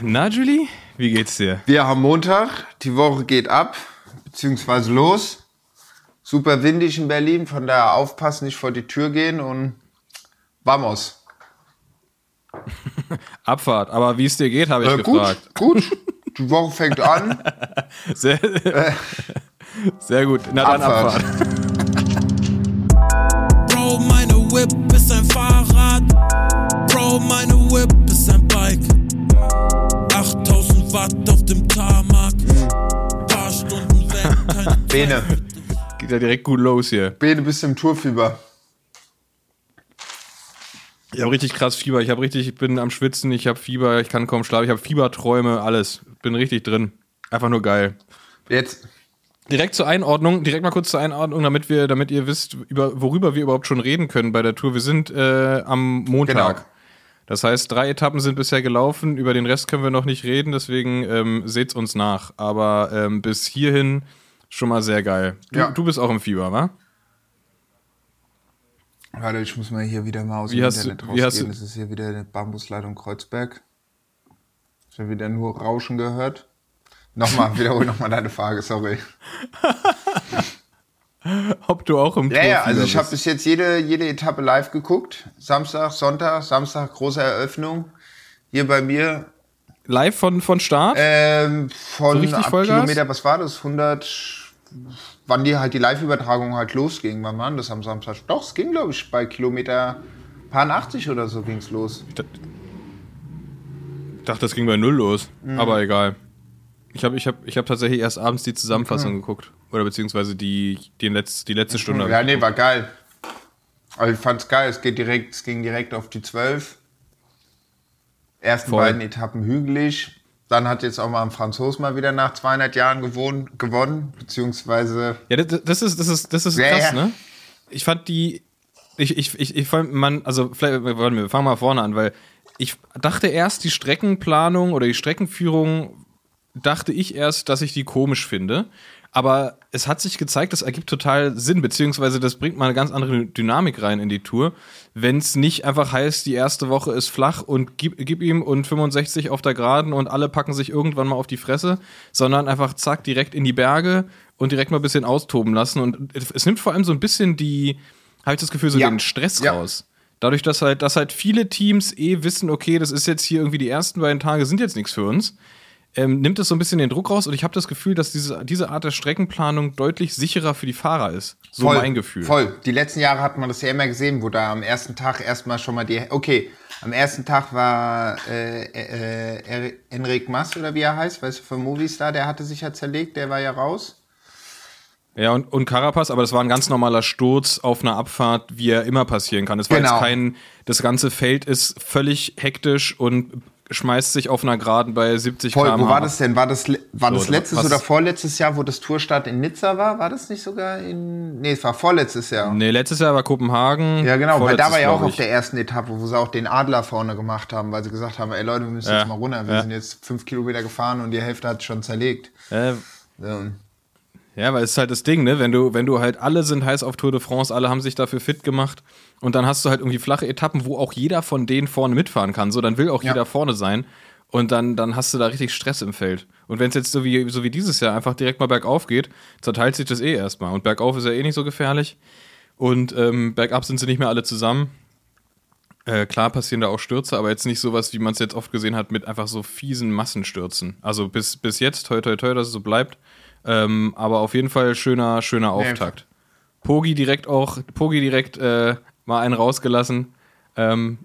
Na, Julie, wie geht's dir? Wir haben Montag, die Woche geht ab, beziehungsweise los. Super windig in Berlin, von daher aufpassen, nicht vor die Tür gehen und vamos. Abfahrt, aber wie es dir geht, habe ich Äh, gut, gefragt. gut. Die Woche fängt an. Sehr, sehr gut. Na dann Abfahrt. Abfahrt. Bene, Geht ja direkt gut los hier. Bene, bist du im Tourfieber. Ich habe richtig krass Fieber. Ich habe richtig, ich bin am Schwitzen, ich habe Fieber, ich kann kaum schlafen, ich habe Fieberträume, alles. Bin richtig drin. Einfach nur geil. Jetzt, Direkt zur Einordnung, direkt mal kurz zur Einordnung, damit wir, damit ihr wisst, über, worüber wir überhaupt schon reden können bei der Tour. Wir sind äh, am Montag. Genau. Das heißt, drei Etappen sind bisher gelaufen. Über den Rest können wir noch nicht reden, deswegen ähm, seht's uns nach. Aber ähm, bis hierhin schon mal sehr geil. Du, Ja. du bist auch im Fieber, wa? warte, ich muss mal hier wieder mal aus Wie dem du- Internet hast rausgehen. du- Das ist hier wieder eine Bambusleitung Kreuzberg. Ich habe wieder nur Rauschen gehört. Nochmal, wiederhol nochmal deine Frage, sorry. Ob du auch im Ja, ja, also ich habe bis jetzt jede, jede Etappe live geguckt. Samstag, Sonntag, Samstag große Eröffnung. Hier bei mir live von, von Start? ähm, von So richtig ab Vollgas? Kilometer, was war das? 100, wann die halt die Live-Übertragung halt losging. Wann war das am Samstag? Doch, es ging glaube ich bei Kilometer paar 80 oder so ging's los. Ich dachte, das ging bei null los. Mhm. Aber egal. Ich habe ich hab, ich hab tatsächlich erst abends die Zusammenfassung Mhm. geguckt. Oder beziehungsweise die, die, Letz-, die letzte Stunde. hab Ja, nee, war geil. Also ich fand's geil. Es geht direkt, es ging direkt auf die 12. Ersten Voll. beiden Etappen hügelig. Dann hat jetzt auch mal ein Franzos mal wieder nach 200 Jahren gewohnt, gewonnen, beziehungsweise Ja, das, das ist, das ist, das ist Ja, krass, ne? Ich fand die, ich, ich, ich, ich fand, man, also vielleicht, warte, wir fangen mal vorne an, weil ich dachte erst, die Streckenplanung oder die Streckenführung, dachte ich erst, dass ich die komisch finde. Aber es hat sich gezeigt, das ergibt total Sinn, beziehungsweise das bringt mal eine ganz andere Dynamik rein in die Tour. Wenn es nicht einfach heißt, die erste Woche ist flach und gib, gib ihm und 65 auf der Geraden und alle packen sich irgendwann mal auf die Fresse, sondern einfach zack, direkt in die Berge und direkt mal ein bisschen austoben lassen. Und es nimmt vor allem so ein bisschen die, habe ich das Gefühl, so Ja. den Stress Ja. raus. Dadurch, dass halt, dass halt viele Teams eh wissen, okay, das ist jetzt hier irgendwie die ersten beiden Tage sind jetzt nichts für uns, ähm, nimmt es so ein bisschen den Druck raus und ich habe das Gefühl, dass diese, diese Art der Streckenplanung deutlich sicherer für die Fahrer ist. So voll, mein Gefühl. Voll. Die letzten Jahre hat man das ja immer gesehen, wo da am ersten Tag erstmal schon mal die. Okay, am ersten Tag war äh, äh, äh, Enric Mas oder wie er heißt, weißt du, von Movistar, der hatte sich ja zerlegt, der war ja raus. Ja, und, und Carapaz, aber das war ein ganz normaler Sturz auf einer Abfahrt, wie er immer passieren kann. Es war Genau. jetzt kein, das ganze Feld ist völlig hektisch und schmeißt sich auf einer Geraden bei 70 Voll, km/h. wo war das denn? War das, war So, das letztes oder vorletztes Jahr, wo das Tourstart in Nizza war? War das nicht sogar in. Nee, es war vorletztes Jahr. Nee, letztes Jahr war Kopenhagen. Ja, genau, weil da war ja auch auf der ersten Etappe, wo sie auch den Adler vorne gemacht haben, weil sie gesagt haben, ey Leute, wir müssen Ja, jetzt mal runter. Wir ja. sind jetzt fünf Kilometer gefahren und die Hälfte hat schon zerlegt. Äh, So. Ja, weil es ist halt das Ding, ne? Wenn du, wenn du halt alle sind heiß auf Tour de France, alle haben sich dafür fit gemacht und dann hast du halt irgendwie flache Etappen, wo auch jeder von denen vorne mitfahren kann. So, dann will auch Ja. jeder vorne sein. Und dann, dann hast du da richtig Stress im Feld. Und wenn es jetzt so wie, so wie dieses Jahr einfach direkt mal bergauf geht, zerteilt sich das eh erstmal. Und bergauf ist ja eh nicht so gefährlich. Und ähm, bergab sind sie nicht mehr alle zusammen. Äh, klar passieren da auch Stürze, aber jetzt nicht sowas, wie man es jetzt oft gesehen hat, mit einfach so fiesen Massenstürzen. Also bis, bis jetzt, toi toi toi, dass es so bleibt. Ähm, aber auf jeden Fall schöner, schöner Auftakt. Pogi direkt auch, Pogi direkt äh, mal einen rausgelassen. Ähm,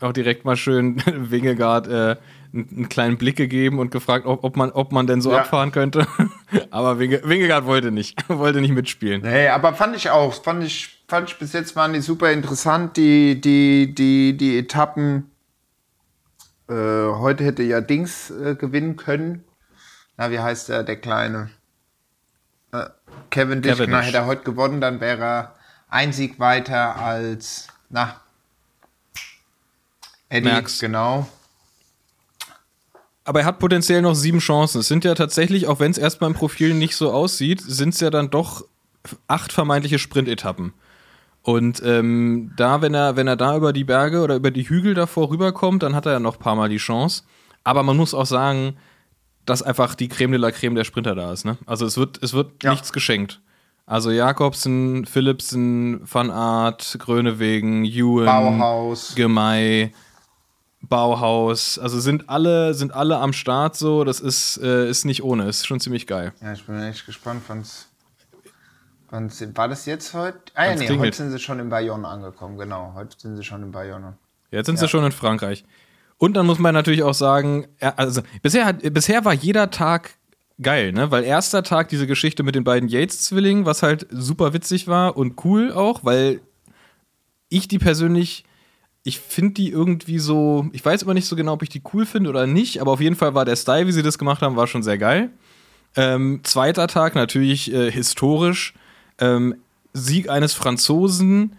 auch direkt mal schön Wingegaard äh, einen, einen kleinen Blick gegeben und gefragt, ob, ob, man, ob man denn so Ja. abfahren könnte. aber Winge, Wingegaard wollte nicht, wollte nicht mitspielen. Nee, aber fand ich auch. Fand ich, fand ich bis jetzt waren die super interessant, die, die, die, die Etappen. Äh, heute hätte ja Dings äh, gewinnen können. Na, wie heißt der, der Kleine? Äh, Kevin genau, hätte er heute gewonnen, dann wäre er ein Sieg weiter als, na, Eddie, Merckx. genau. Aber er hat potenziell noch sieben Chancen. Es sind ja tatsächlich, auch wenn es erstmal im Profil nicht so aussieht, sind es ja dann doch acht vermeintliche Sprintetappen. Und ähm, da, wenn er, wenn er da über die Berge oder über die Hügel davor rüberkommt, dann hat er ja noch ein paar Mal die Chance. Aber man muss auch sagen, dass einfach die Creme de la Creme der Sprinter da ist. Ne? Also es wird, es wird Ja. nichts geschenkt. Also Jakobsen, Philipsen, Van Aert, Grönewegen, Ewan, Bauhaus. Gemei, Bauhaus. Also sind alle, sind alle am Start so. Das ist, äh, ist nicht ohne. Ist schon ziemlich geil. Ja, ich bin echt gespannt, wann's, wann's, war das jetzt heute? Ah ja, nee, klingelt. heute sind sie schon in Bayonne angekommen, genau. Heute sind sie schon in Bayonne. Jetzt sind sie schon in Frankreich. Und dann muss man natürlich auch sagen, also bisher, hat, bisher war jeder Tag geil, ne? Weil erster Tag diese Geschichte mit den beiden Yates-Zwillingen, was halt super witzig war und cool auch, weil ich die persönlich, ich finde die irgendwie so, ich weiß aber nicht so genau, ob ich die cool finde oder nicht, aber auf jeden Fall war der Style, wie sie das gemacht haben, war schon sehr geil. Ähm, zweiter Tag natürlich äh, historisch. Ähm, Sieg eines Franzosen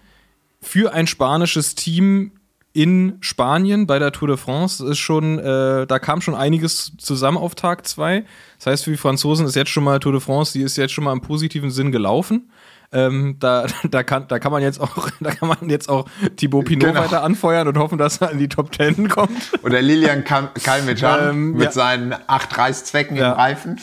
für ein spanisches Team in Spanien bei der Tour de France ist schon, äh, da kam schon einiges zusammen auf Tag 2. Das heißt, für die Franzosen ist jetzt schon mal Tour de France, die ist jetzt schon mal im positiven Sinn gelaufen. Ähm, da, da, kann, da kann man jetzt auch, da kann man jetzt auch Thibaut Pinot Genau. weiter anfeuern und hoffen, dass er in die Top 10 kommt. Oder Lilian Kal- Kalmecan Ähm, mit ja. seinen acht Reißzwecken Ja. im Reifen.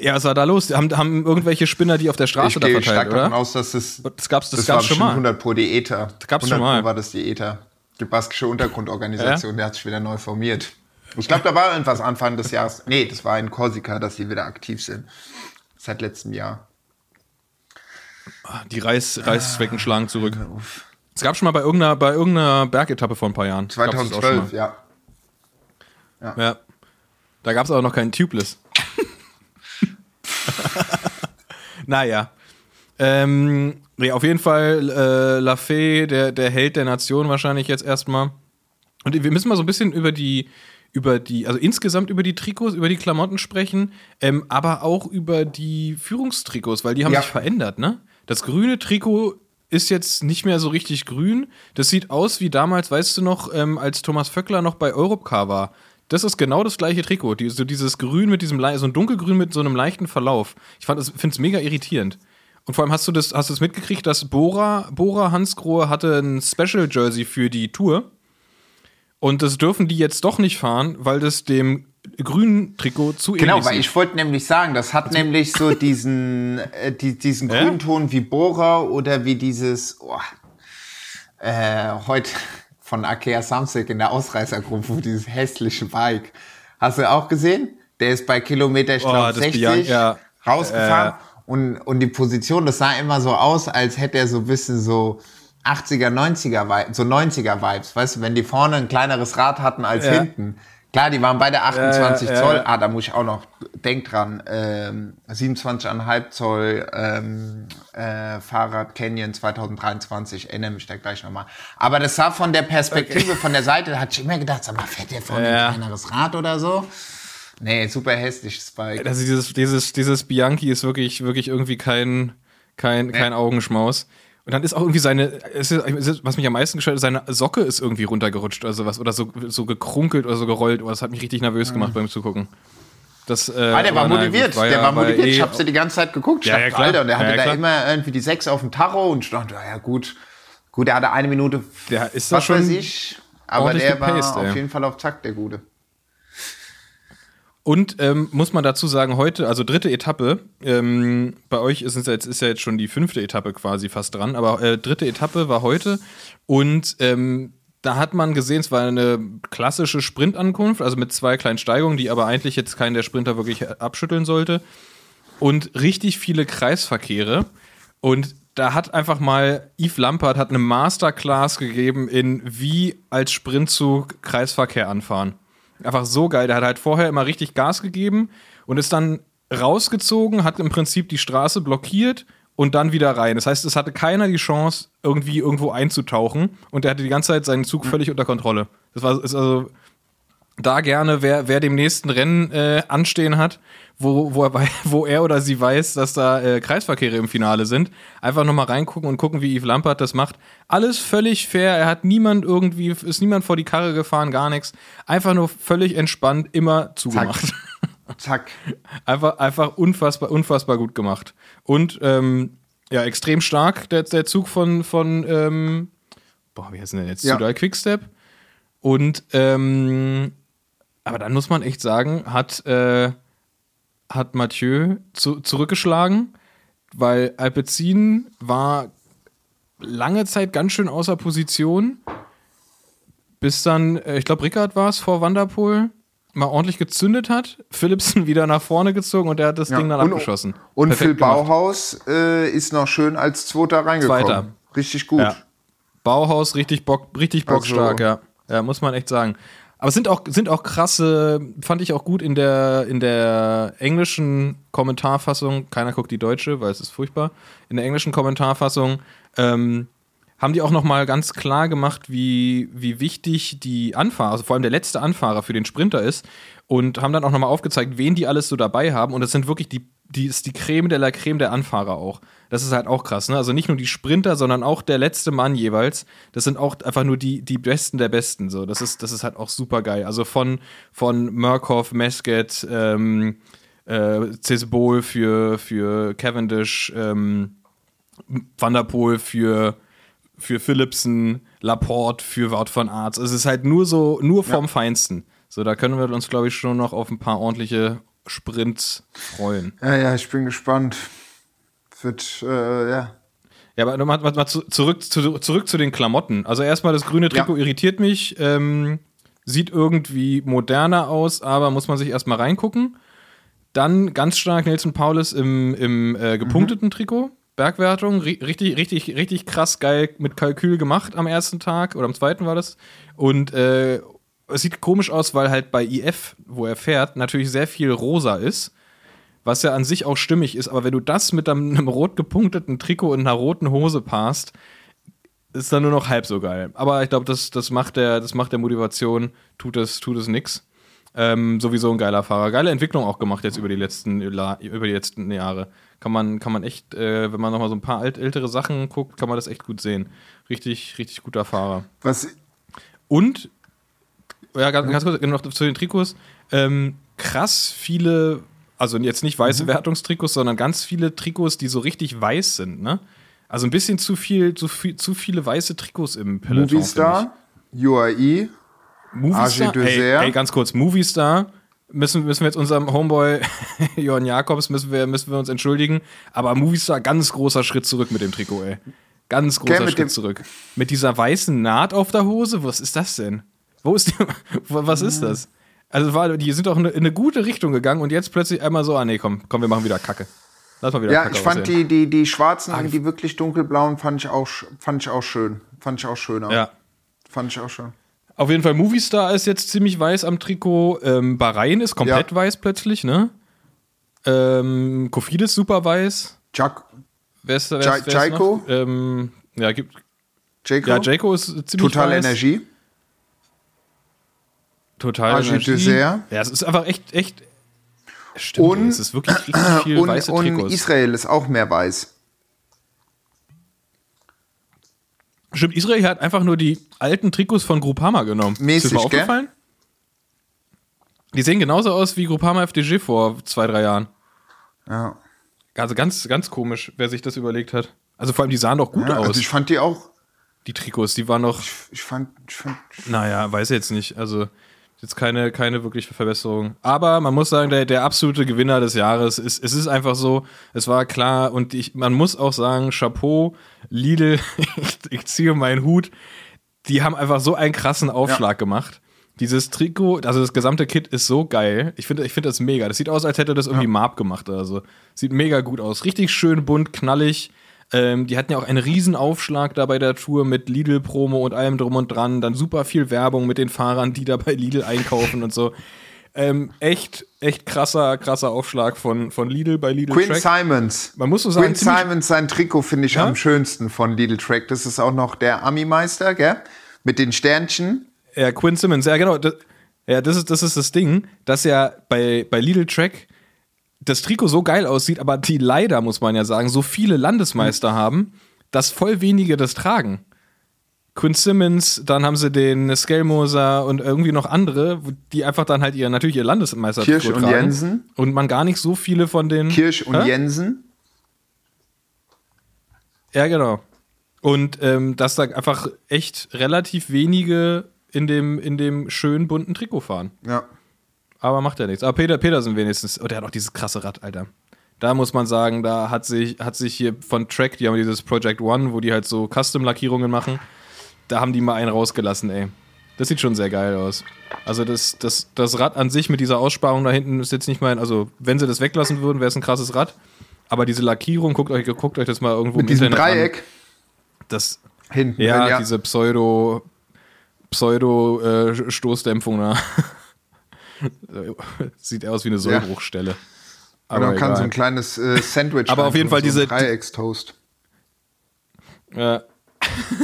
Ja, was war da los? Haben, haben irgendwelche Spinner die auf der Straße Ich da verteilt, stark davon oder? aus, dass es Das gab's, das das, gab's war schon mal. 100 pro die ETA. Das gab's 100 schon mal. War das die ETA. Die baskische Untergrundorganisation, der hat sich wieder neu formiert. Ich glaube, da war irgendwas Anfang des Jahres. Nee, das war in Korsika, dass sie wieder aktiv sind. Seit letztem Jahr. Die Reiß, Reißzwecken schlagen zurück. Es gab schon mal bei irgendeiner, bei irgendeiner Bergetappe vor ein paar Jahren. Gab's das auch schon 2012, ja. mal. Ja. Da gab es aber noch keinen Tubeless. naja. Ähm, nee, auf jeden Fall äh, Lafay, der, der Held der Nation wahrscheinlich jetzt erstmal. Und wir müssen mal so ein bisschen über die, über die, also insgesamt über die Trikots, über die Klamotten sprechen, ähm, aber auch über die Führungstrikots, weil die haben Ja. sich verändert, ne? Das grüne Trikot ist jetzt nicht mehr so richtig grün. Das sieht aus wie damals, weißt du noch, ähm, als Thomas Vöckler noch bei Europcar war. Das ist genau das gleiche Trikot. Die, so dieses Grün mit diesem, so ein dunkelgrün mit so einem leichten Verlauf. Ich finde es mega irritierend. Und vor allem hast du das, hast du es mitgekriegt, dass Bora, Bora Hansgrohe hatte ein Special Jersey für die Tour. Und das dürfen die jetzt doch nicht fahren, weil das dem grünen Trikot zu Genau, ähnlich weil sieht. ich wollte nämlich sagen, das hat nämlich so diesen, äh, die, diesen Ja? Grünton wie Bora oder wie dieses, oh, äh, heute von Akea Samsic in der Ausreißergruppe, dieses hässliche Bike. Hast du auch gesehen? Der ist bei Kilometer, ich glaube, das 60 Bian- ja. rausgefahren. Äh. Und, und die Position, das sah immer so aus, als hätte er so ein bisschen so 80er, 90er, Vi- so 90er Vibes. Weißt du, wenn die vorne ein kleineres Rad hatten als Ja. hinten. Klar, die waren beide 28 Ja, ja, Zoll. Ah, da muss ich auch noch, denk dran, ähm, 27,5 Zoll ähm, äh, Fahrrad Canyon 2023, erinnere mich da gleich nochmal. Aber das sah von der Perspektive, von der Seite, da hatte ich immer gedacht, sag mal, fährt der vorne Ja. ein kleineres Rad oder so? Nee, super hässliches Bike. Also dieses, dieses, dieses Bianchi ist wirklich, wirklich irgendwie kein, kein, kein Augenschmaus. Und dann ist auch irgendwie seine, ist, was mich am meisten gestört hat, seine Socke ist irgendwie runtergerutscht oder sowas. Oder so, so gekrunkelt oder so gerollt. Oh, das hat mich richtig nervös gemacht beim Zugucken. Das, äh, Ah, der war na motiviert. gut, der ja war motiviert. Ich eh- habe sie die ganze Zeit geguckt. Ich Ja, ja, klar. Alter, und der Ja, hatte ja, da immer irgendwie die sechs auf dem Tacho und ich dachte, ja gut. Gut, der hatte eine Minute, Der ist was schon weiß ich. Aber der war gepaced, auf jeden Fall auf Zack, der Gute. Und ähm, muss man dazu sagen, heute, also dritte Etappe, ähm, bei euch ist es jetzt, ist ja jetzt schon die fünfte Etappe quasi fast dran, aber äh, dritte Etappe war heute und ähm, da hat man gesehen, es war eine klassische Sprintankunft, also mit zwei kleinen Steigungen, die aber eigentlich jetzt keinen der Sprinter wirklich abschütteln sollte. Und richtig viele Kreisverkehre. Und da hat einfach mal Yves Lampert hat eine Masterclass gegeben in wie als Sprintzug Kreisverkehr anfahren. Einfach so geil. Der hat halt vorher immer richtig Gas gegeben und ist dann rausgezogen, hat im Prinzip die Straße blockiert und dann wieder rein. Das heißt, es hatte keiner die Chance, irgendwie irgendwo einzutauchen und der hatte die ganze Zeit seinen Zug völlig unter Kontrolle. Das war also da gerne, wer, wer dem nächsten Rennen äh, anstehen hat, wo, wo, er, wo er oder sie weiß, dass da äh, Kreisverkehre im Finale sind, einfach nochmal reingucken und gucken, wie Yves Lampert das macht. Alles völlig fair, er hat niemand irgendwie, ist niemand vor die Karre gefahren, gar nichts. Einfach nur völlig entspannt, immer zugemacht. Zack. Einfach, einfach unfassbar, unfassbar gut gemacht. Und ähm, ja, extrem stark, der, der Zug von, von ähm, boah, wie heißt denn der jetzt? Ja. Sudal Quickstep. Und ähm, aber dann muss man echt sagen, hat, äh, hat Mathieu zu, zurückgeschlagen, weil Alpecin war lange Zeit ganz schön außer Position, bis dann, äh, ich glaube, Rickard war es vor Wanderpool, mal ordentlich gezündet hat, Philipsen wieder nach vorne gezogen und er hat das Ja, Ding dann und- abgeschossen. Und Perfekt Phil gemacht. Bauhaus äh, ist noch schön als Zweiter reingekommen. Zweiter. Richtig gut. Ja. Bauhaus richtig bock, richtig bockstark, Also- ja. Ja, muss man echt sagen. Aber sind auch, sind auch krasse, fand ich auch gut in der, in der englischen Kommentarfassung, keiner guckt die deutsche, weil es ist furchtbar, in der englischen Kommentarfassung ähm, haben die auch nochmal ganz klar gemacht, wie, wie wichtig die Anfahrer, also vor allem der letzte Anfahrer für den Sprinter ist und haben dann auch nochmal aufgezeigt, wen die alles so dabei haben und das sind wirklich die, die ist die Creme de la Creme der Anfahrer auch. Das ist halt auch krass, ne? Also nicht nur die Sprinter, sondern auch der letzte Mann jeweils. Das sind auch einfach nur die, die Besten der Besten. So, das ist, das ist halt auch super geil. Also von, von Murkoff, Mesket, ähm, äh, Cesbol für, für Cavendish, ähm, Van der Poel für, für Philipsen, Laporte für Wout von Arts. Es ist halt nur so, nur vom Feinsten. So, da können wir uns, glaube ich, schon noch auf ein paar ordentliche Sprints freuen. Ja, ja, ich bin gespannt. Es wird, äh, ja. Ja, aber mal, mal, mal zu, zurück, zu, zurück zu den Klamotten. Also erstmal das grüne Trikot Ja. irritiert mich. Ähm, sieht irgendwie moderner aus, aber muss man sich erstmal reingucken. Dann ganz stark Nelson Paulus im, im äh, gepunkteten Trikot. Bergwertung, ri richtig, richtig, richtig krass geil mit Kalkül gemacht am ersten Tag oder am zweiten war das. Und äh, es sieht komisch aus, weil halt bei IF, wo er fährt, natürlich sehr viel rosa ist was ja an sich auch stimmig ist, aber wenn du das mit einem, rot gepunkteten Trikot und einer roten Hose passt, ist dann nur noch halb so geil. Aber ich glaube, das, das, macht der, das macht der Motivation, tut es, tut es nix. Ähm, sowieso ein geiler Fahrer. Geile Entwicklung auch gemacht jetzt über die letzten, über die letzten Jahre. Kann man, kann man echt, äh, wenn man nochmal so ein paar alt, ältere Sachen guckt, kann man das echt gut sehen. Richtig, richtig guter Fahrer. Was, Und, ja, ganz, ganz kurz noch zu den Trikots. Ähm, krass viele, also jetzt nicht weiße Mhm. Wertungstrikots, sondern ganz viele Trikots, die so richtig weiß sind, ne? Also ein bisschen zu viel, zu viel, zu viele weiße Trikots im Peloton. Movistar, UAE, finde ich. Movistar, AG Dessert. ey, ey, ganz kurz, Movistar. Müssen, müssen wir jetzt unserem Homeboy Johann Jakobs, müssen wir, müssen wir uns entschuldigen. Aber Movistar, ganz großer Schritt zurück mit dem Trikot, ey. Ganz großer mit Schritt dem- zurück. Mit dieser weißen Naht auf der Hose, was ist das denn? Wo ist die, was ist das? Also war, die sind doch in eine, in eine gute Richtung gegangen und jetzt plötzlich einmal so, ah nee, komm, komm, wir machen wieder Kacke. Lass mal wieder Ja, Kacke ich fand aussehen. die, die, die schwarzen, die wirklich dunkelblauen, fand ich auch, fand ich auch schön. Fand ich auch schöner. Ja. Fand ich auch schön. Auf jeden Fall, Movistar ist jetzt ziemlich weiß am Trikot. Ähm, Bahrain ist komplett Ja. weiß plötzlich, ne? Ähm, Kofidis super weiß. Jack, Wer ist, wer Ja- ist, wer noch? Ähm, ja, gibt, Jaco, ja, Jaco ist ziemlich Total weiß. Energie. Total Agi Energie. Dessert. Ja, es ist einfach echt, echt. Stimmt, Und- es ist wirklich richtig viel Und, weiße und Trikots. Israel ist auch mehr weiß. Stimmt, Israel hat einfach nur die alten Trikots von Groupama genommen. Mäßig, ist gell? aufgefallen? Die sehen genauso aus wie Groupama FDG vor zwei, drei Jahren. Ja. Also ganz, ganz komisch, wer sich das überlegt hat. Also vor allem, die sahen doch gut ja aus, also ich fand die auch. die Trikots. Die waren noch, Ich fand, ich fand naja, weiß jetzt nicht. Also jetzt keine, keine wirkliche Verbesserung. Aber man muss sagen, der, der absolute Gewinner des Jahres ist, es ist einfach so, es war klar und ich, man muss auch sagen, Chapeau, Lidl, ich, ich ziehe meinen Hut, die haben einfach so einen krassen Aufschlag gemacht. Dieses Trikot, also das gesamte Kit ist so geil. Ich finde ich finde das mega. Das sieht aus, als hätte das irgendwie Marp gemacht oder so. Sieht mega gut aus. Richtig schön bunt, knallig. Ähm, die hatten ja auch einen riesen Aufschlag da bei der Tour mit Lidl-Promo und allem drum und dran. Dann super viel Werbung mit den Fahrern, die da bei Lidl einkaufen und so. Ähm, echt, echt krasser, krasser Aufschlag von, von Lidl bei Lidl Quinn Track. Simons. Man muss so sagen, Quinn Simons, sein Trikot finde ich Ja? am schönsten von Lidl Track. Das ist auch noch der Ami-Meister, gell? Mit den Sternchen. Ja, Quinn Simmons, ja genau. Das, ja, das ist, das ist das Ding, dass ja bei, bei Lidl Track das Trikot so geil aussieht, aber die leider, muss man ja sagen, so viele Landesmeister haben, dass voll wenige das tragen. Quinn Simmons, dann haben sie den Skelmoser und irgendwie noch andere, die einfach dann halt ihr, natürlich ihr Landesmeister Kirsch und tragen. Jensen. Und man gar nicht so viele von den. Kirsch und Hä? Jensen. Ja, genau. Und ähm, dass da einfach echt relativ wenige in dem, in dem schönen bunten Trikot fahren. Ja. Aber macht ja nichts. Aber Peter Petersen wenigstens, oh, der hat auch dieses krasse Rad, Alter. Da muss man sagen, da hat sich, hat sich hier von Track, die haben dieses Project One, wo die halt so Custom-Lackierungen machen, da haben die mal einen rausgelassen, ey. Das sieht schon sehr geil aus. Also das, das, das Rad an sich mit dieser Aussparung da hinten ist jetzt nicht mein, also wenn sie das weglassen würden, wäre es ein krasses Rad. Aber diese Lackierung, guckt euch, guckt euch das mal irgendwo Mit diesem Internet an. Dreieck Das, hinten. ja, drin, diese Pseudo, Pseudo äh, da. Sieht aus wie eine Sollbruchstelle. Und dann kann so ein egal. kleines äh, Sandwich Aber auf jeden Fall so diese- Dreieckstoast. Ja.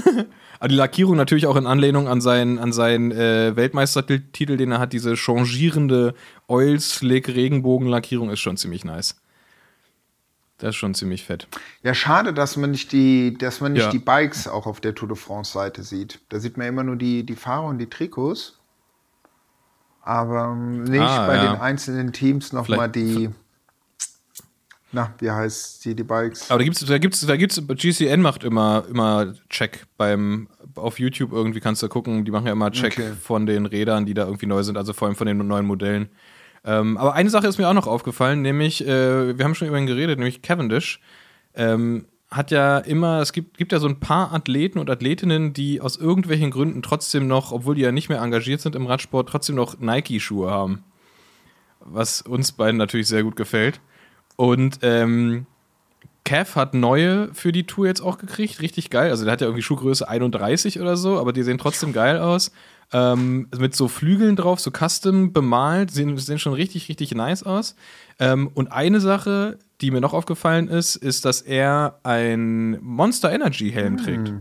Aber die Lackierung natürlich auch in Anlehnung an seinen, an seinen äh, Weltmeistertitel, den er hat, diese changierende Oil Slick Regenbogenlackierung ist schon ziemlich nice. Das ist schon ziemlich fett. Ja, schade, dass man nicht die, dass man nicht Ja. die Bikes auch auf der Tour de France Seite sieht. Da sieht man immer nur die, die Fahrer und die Trikots. Aber ähm, nicht Ah, bei ja. den einzelnen Teams nochmal die. Na, wie heißt die, die Bikes? Aber da gibt's, da gibt's, da gibt's, GCN macht immer, immer Check beim, auf YouTube irgendwie kannst du gucken, die machen ja immer Check Okay. von den Rädern, die da irgendwie neu sind, also vor allem von den neuen Modellen. Ähm, aber eine Sache ist mir auch noch aufgefallen, nämlich, äh, wir haben schon über ihn geredet, nämlich Cavendish. Ähm, hat ja immer, es gibt, gibt ja so ein paar Athleten und Athletinnen, die aus irgendwelchen Gründen trotzdem noch, obwohl die ja nicht mehr engagiert sind im Radsport, trotzdem noch Nike-Schuhe haben. Was uns beiden natürlich sehr gut gefällt. Und ähm, Cav hat neue für die Tour jetzt auch gekriegt, richtig geil. Also der hat ja irgendwie Schuhgröße 31 oder so, aber die sehen trotzdem geil aus. Ähm, mit so Flügeln drauf, so custom bemalt, sehen, sehen schon richtig, richtig nice aus. Ähm, und eine Sache, die mir noch aufgefallen ist, ist, dass er ein Monster Energy Helm trägt.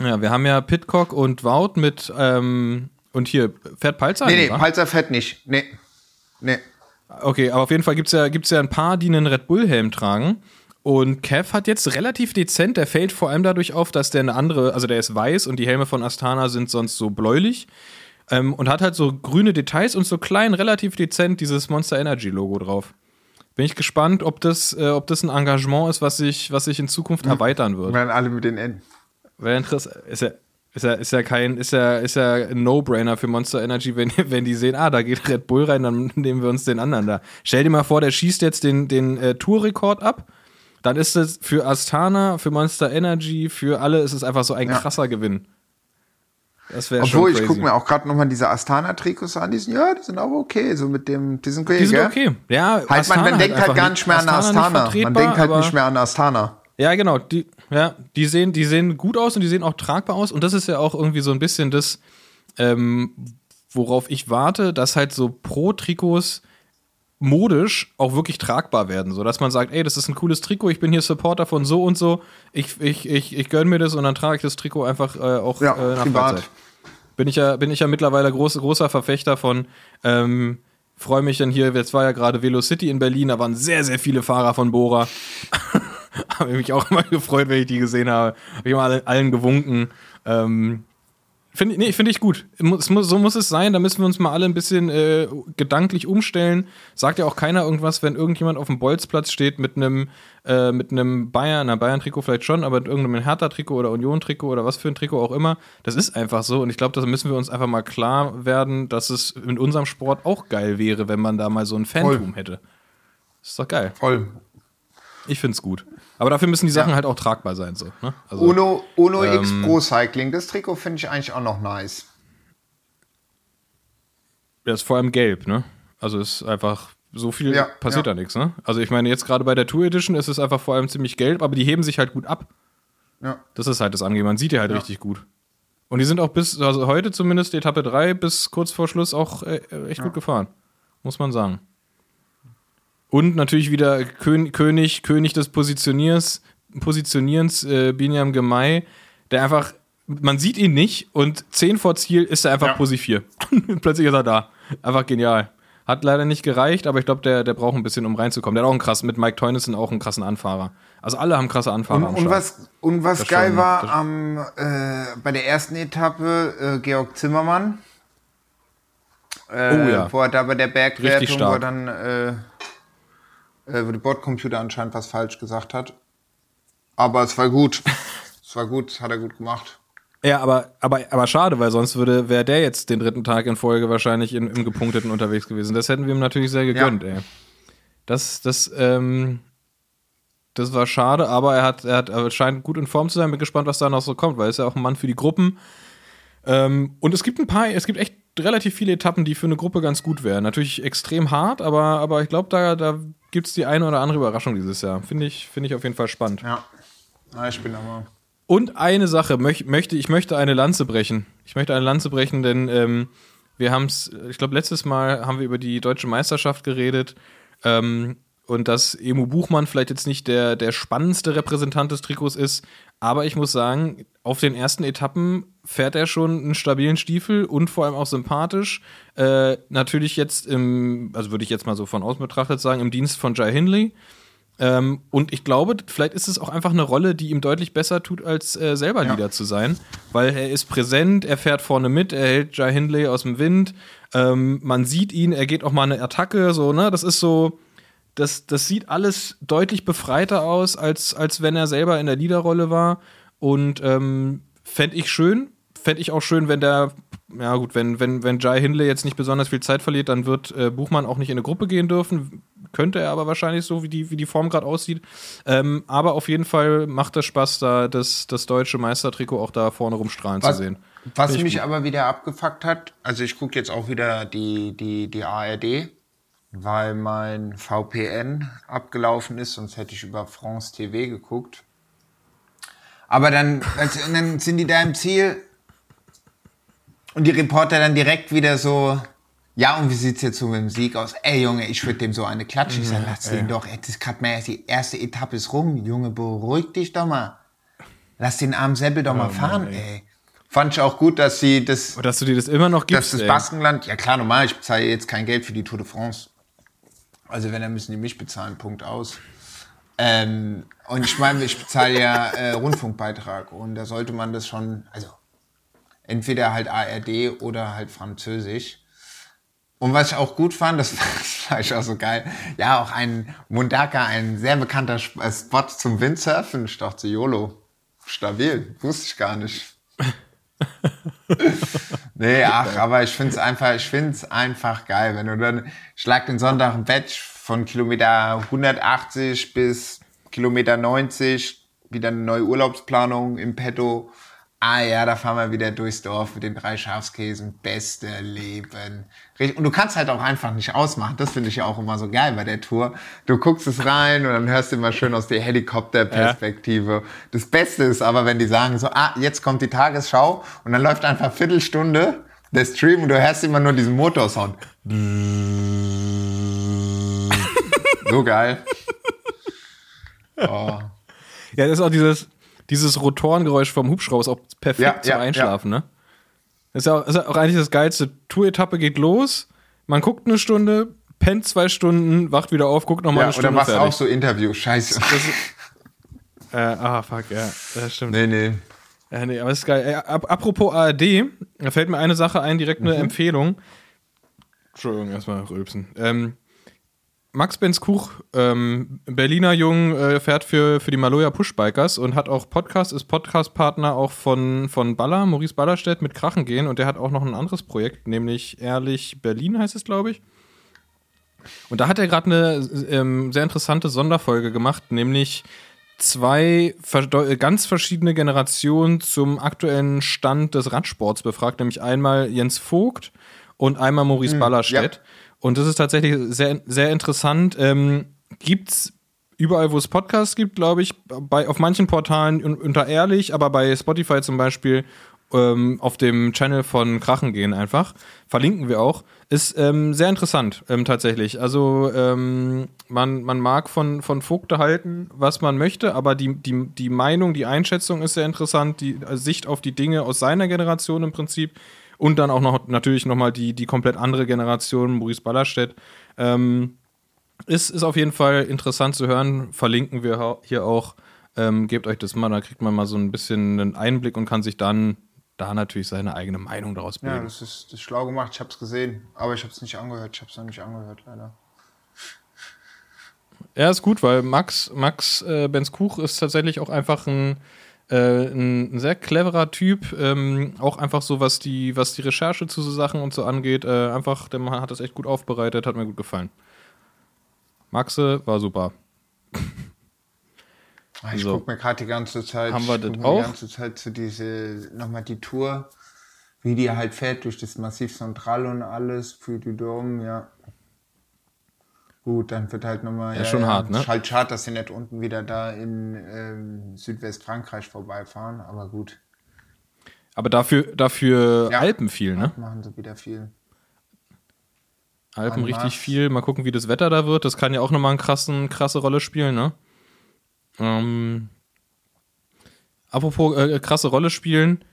Ja, wir haben ja Pitcock und Wout mit, ähm, und hier, fährt Palzer? nee, nee, wa? Palzer fett nicht. Nee. Nee. Okay, aber auf jeden Fall gibt es ja, gibt's ja ein paar, die einen Red Bull-Helm tragen. Und Kev hat jetzt relativ dezent, der fällt vor allem dadurch auf, dass der eine andere, also der ist weiß und die Helme von Astana sind sonst so bläulich. Ähm, und hat halt so grüne Details und so klein, relativ dezent dieses Monster Energy Logo drauf. Bin ich gespannt, ob das, äh, ob das ein Engagement ist, was sich, was sich in Zukunft erweitern wird. Werden alle mit den N. Wäre interessant. Ist ja, ist ja, ist ja kein, ist ja, ist ja ein No-Brainer für Monster Energy, wenn, wenn die sehen, ah, da geht Red Bull rein, dann nehmen wir uns den anderen da. Stell dir mal vor, der schießt jetzt den, den äh, Tourrekord ab. Dann ist es für Astana, für Monster Energy, für alle ist es einfach so ein Ja. krasser Gewinn. Das wäre schon Obwohl, ich gucke mir auch gerade nochmal diese Astana-Trikots an. Die sind, ja, die sind auch okay. So mit dem, die sind okay, die sind gell? okay. Ja, Halt, Astana man, man denkt halt gar nicht mehr an Astana. Man denkt halt nicht mehr an Astana. Ja, genau. Die, ja, die sehen, die sehen gut aus und die sehen auch tragbar aus. Und das ist ja auch irgendwie so ein bisschen das, ähm, worauf ich warte, dass halt so Pro-Trikots modisch auch wirklich tragbar werden. So dass man sagt, ey, das ist ein cooles Trikot, ich bin hier Supporter von so und so, ich, ich, ich, ich gönn mir das und dann trage ich das Trikot einfach äh, auch Ja, äh, nach privat. Freizeit. Bin ich ja, bin ich ja mittlerweile groß, großer Verfechter von. Ähm, Freue mich dann hier, jetzt war ja gerade Velocity in Berlin, da waren sehr, sehr viele Fahrer von Bora. habe mich auch immer gefreut, wenn ich die gesehen habe. Habe ich immer allen, allen gewunken. Ähm, Finde ich, nee, finde ich gut. Muss, so muss es sein. Da müssen wir uns mal alle ein bisschen äh, gedanklich umstellen. Sagt ja auch keiner irgendwas, wenn irgendjemand auf dem Bolzplatz steht mit einem äh, mit einem Bayern, einer Bayern-Trikot vielleicht schon, aber mit irgendeinem Hertha-Trikot oder Union-Trikot oder was für ein Trikot auch immer. Das ist einfach so. Und ich glaube, da müssen wir uns einfach mal klar werden, dass es in unserem Sport auch geil wäre, wenn man da mal so ein Fantum hätte. Ist doch geil. Voll. Ich finde es gut. Aber dafür müssen die Sachen Ja. halt auch tragbar sein. So, ne? also, Uno, Uno X ähm, Pro Cycling, das Trikot finde ich eigentlich auch noch nice. Der ist vor allem gelb, ne? Also ist einfach so viel Ja, passiert ja. da nichts, ne? Also ich meine, jetzt gerade bei der Tour Edition ist es einfach vor allem ziemlich gelb, aber die heben sich halt gut ab. Ja. Das ist halt das Angehen. Man sieht die halt richtig gut. Und die sind auch bis, also heute zumindest, die Etappe 3 bis kurz vor Schluss auch äh, echt gut gefahren. Muss man sagen. Und natürlich wieder Kön König, König des Positioniers, Positionierens, äh, Binyam Gemay, der einfach, man sieht ihn nicht und 10 vor Ziel ist er einfach Ja. Posi 4. Plötzlich ist er da. Einfach genial. Hat leider nicht gereicht, aber ich glaube, der, der braucht ein bisschen, um reinzukommen. Der hat auch einen krassen, mit Mike Teunissen auch einen krassen Anfahrer. Also alle haben krasse Anfahrer Und, am und Start. was, und was Das geil schon- war am, äh, bei der ersten Etappe, äh, Georg Zimmermann. Äh, Oh ja. Wo er da bei der Bergwertung, Richtig wo er stark. dann, äh, wo der Bordcomputer anscheinend was falsch gesagt hat. Aber es war gut. es war gut, hat er gut gemacht. Ja, aber, aber, aber schade, weil sonst würde, wäre der jetzt den dritten Tag in Folge wahrscheinlich in, im Gepunkteten unterwegs gewesen. Das hätten wir ihm natürlich sehr gegönnt, ey. Das, das, ähm, das war schade, aber er hat, er hat, er scheint gut in Form zu sein. Bin gespannt, was da noch so kommt, weil er ist ja auch ein Mann für die Gruppen. Ähm, und es gibt ein paar, es gibt echt relativ viele Etappen, die für eine Gruppe ganz gut wären. Natürlich extrem hart, aber, aber ich glaube, da, da gibt es die eine oder andere Überraschung dieses Jahr. Finde ich, finde ich auf jeden Fall spannend. Ja. Na, ich bin aber. Und eine Sache möch, möchte, ich möchte eine Lanze brechen. Ich möchte eine Lanze brechen, denn ähm, wir haben es, ich glaube, letztes Mal haben wir über die deutsche Meisterschaft geredet. Ähm, und dass Emu Buchmann vielleicht jetzt nicht der, der spannendste Repräsentant des Trikots ist, aber ich muss sagen, auf den ersten Etappen fährt er schon einen stabilen Stiefel und vor allem auch sympathisch. Äh, natürlich jetzt im, also würde ich jetzt mal so von außen betrachtet sagen, im Dienst von Jai Hindley. Ähm, und ich glaube, vielleicht ist es auch einfach eine Rolle, die ihm deutlich besser tut, als äh, selber ja. Leader zu sein. Weil er ist präsent, er fährt vorne mit, er hält Jai Hindley aus dem Wind. Ähm, man sieht ihn, er geht auch mal eine Attacke, so, ne? Das ist so, das, das sieht alles deutlich befreiter aus, als, als wenn er selber in der Leaderrolle war. Und ähm, fände ich schön. Fände ich auch schön, wenn der, ja gut, wenn, wenn, wenn Jai Hindley jetzt nicht besonders viel Zeit verliert, dann wird äh, Buchmann auch nicht in eine Gruppe gehen dürfen könnte er aber wahrscheinlich so, wie die, wie die Form gerade aussieht. Ähm, aber auf jeden Fall macht es Spaß, da das, das deutsche Meistertrikot auch da vorne rumstrahlen was, zu sehen. Was mich gut. aber wieder abgefuckt hat, also ich gucke jetzt auch wieder die, die, die ARD, weil mein VPN abgelaufen ist, sonst hätte ich über France TV geguckt. Aber dann, also, dann sind die da im Ziel und die Reporter dann direkt wieder so, ja, und wie sieht's jetzt so mit dem Sieg aus? Ey, Junge, ich würde dem so eine klatschen. Ich sag, lass den doch. Jetzt ist gerade mal die erste Etappe ist rum. Junge, beruhig dich doch mal. Lass den armen Seppel doch oh, mal fahren, Mann, ey. ey. Fand ich auch gut, dass sie das. Dass du dir das immer noch gibst. Dass das Baskenland, ja klar, normal, ich bezahle jetzt kein Geld für die Tour de France. Also wenn, dann müssen die mich bezahlen, Punkt aus. Ähm, und ich meine, ich bezahle ja äh, Rundfunkbeitrag und da sollte man das schon, also entweder halt ARD oder halt Französisch. Und was ich auch gut fand, das war ich auch so geil, ja, auch ein Mundaka, ein sehr bekannter äh, Spot zum Windsurfen. Ich dachte, YOLO, stabil, wusste ich gar nicht. nee, ach, aber ich find's einfach, ich find's einfach geil, wenn du dann, ich lag den Sonntag im Bett von Kilometer 180 bis Kilometer 90, wieder eine neue Urlaubsplanung im Petto Ah ja, da fahren wir wieder durchs Dorf mit den drei Schafskäsen. Beste Leben. Und du kannst halt auch einfach nicht ausmachen. Das finde ich ja auch immer so geil bei der Tour. Du guckst es rein und dann hörst du immer schön aus der Helikopterperspektive. Ja. Das Beste ist aber, wenn die sagen so, ah, jetzt kommt die Tagesschau und dann läuft einfach Viertelstunde der Stream und du hörst immer nur diesen Motorsound. so geil. Oh. Ja, das ist auch dieses, dieses Rotorengeräusch vom Hubschrauber ist auch perfekt ja, zum ja, Einschlafen, ja. ne? Das ist, ja auch, ist auch eigentlich das Geilste. Tour-Etappe geht los, man guckt eine Stunde, pennt zwei Stunden, wacht wieder auf, guckt nochmal ja, eine Stunde. Oder machst auch so Interview, scheiße. äh, ah, fuck, ja, das stimmt. Nee, nee. Ja, nee, aber das ist geil. Ey, ap apropos ARD, da fällt mir eine Sache ein, direkt eine mhm. Empfehlung. Entschuldigung, erstmal rülpsen. Ähm, Max Benz Kuch, ähm, Berliner Jung, äh, fährt für, für die Maloja Pushbikers und hat auch Podcast, ist Podcast-Partner auch von, von Baller, Maurice Ballerstedt mit Krachen gehen und der hat auch noch ein anderes Projekt, nämlich Ehrlich Berlin heißt es, glaube ich. Und da hat er gerade eine ähm, sehr interessante Sonderfolge gemacht, nämlich zwei ganz verschiedene Generationen zum aktuellen Stand des Radsports befragt, nämlich einmal Jens Vogt und einmal Maurice hm, Ballerstedt. Ja. Und das ist tatsächlich sehr, sehr interessant. Ähm, es überall, wo es Podcasts gibt, glaube ich, bei, auf manchen Portalen unter ehrlich, aber bei Spotify zum Beispiel ähm, auf dem Channel von Krachen gehen einfach. Verlinken wir auch. Ist ähm, sehr interessant, ähm, tatsächlich. Also ähm, man, man mag von, von Vogt halten, was man möchte, aber die, die, die Meinung, die Einschätzung ist sehr interessant, die Sicht auf die Dinge aus seiner Generation im Prinzip und dann auch noch natürlich nochmal die, die komplett andere Generation, Maurice Ballerstedt. Ähm, ist, ist auf jeden Fall interessant zu hören. Verlinken wir hier auch. Ähm, gebt euch das mal, da kriegt man mal so ein bisschen einen Einblick und kann sich dann da natürlich seine eigene Meinung daraus bilden. Ja, das ist, das ist schlau gemacht. Ich habe es gesehen, aber ich habe es nicht angehört. Ich habe es noch nicht angehört, leider. Ja, ist gut, weil Max, Max äh, Benz Kuch ist tatsächlich auch einfach ein Äh, ein, ein sehr cleverer Typ, ähm, auch einfach so, was die, was die Recherche zu so Sachen und so angeht. Äh, einfach, der Mann hat das echt gut aufbereitet, hat mir gut gefallen. Maxe war super. Ah, Ich So. gucke mir gerade die ganze Zeit, Haben wir das auch? die ganze Zeit so diese, nochmal die Tour, wie die halt fährt durch das Massiv Central und alles, für die Dom, ja. Gut, dann wird halt nochmal. Ja, schon hart, ne? Ist halt schade, dass sie nicht unten wieder da in ähm, Südwestfrankreich vorbeifahren, aber gut, Aber dafür, dafür Ja. Alpen viel, ne? machen sie wieder viel. Alpen An richtig Mars. viel. Mal gucken, wie das Wetter da wird. Das kann ja auch nochmal eine krassen, krasse Rolle spielen, ne? Ähm, apropos äh, krasse Rolle spielen.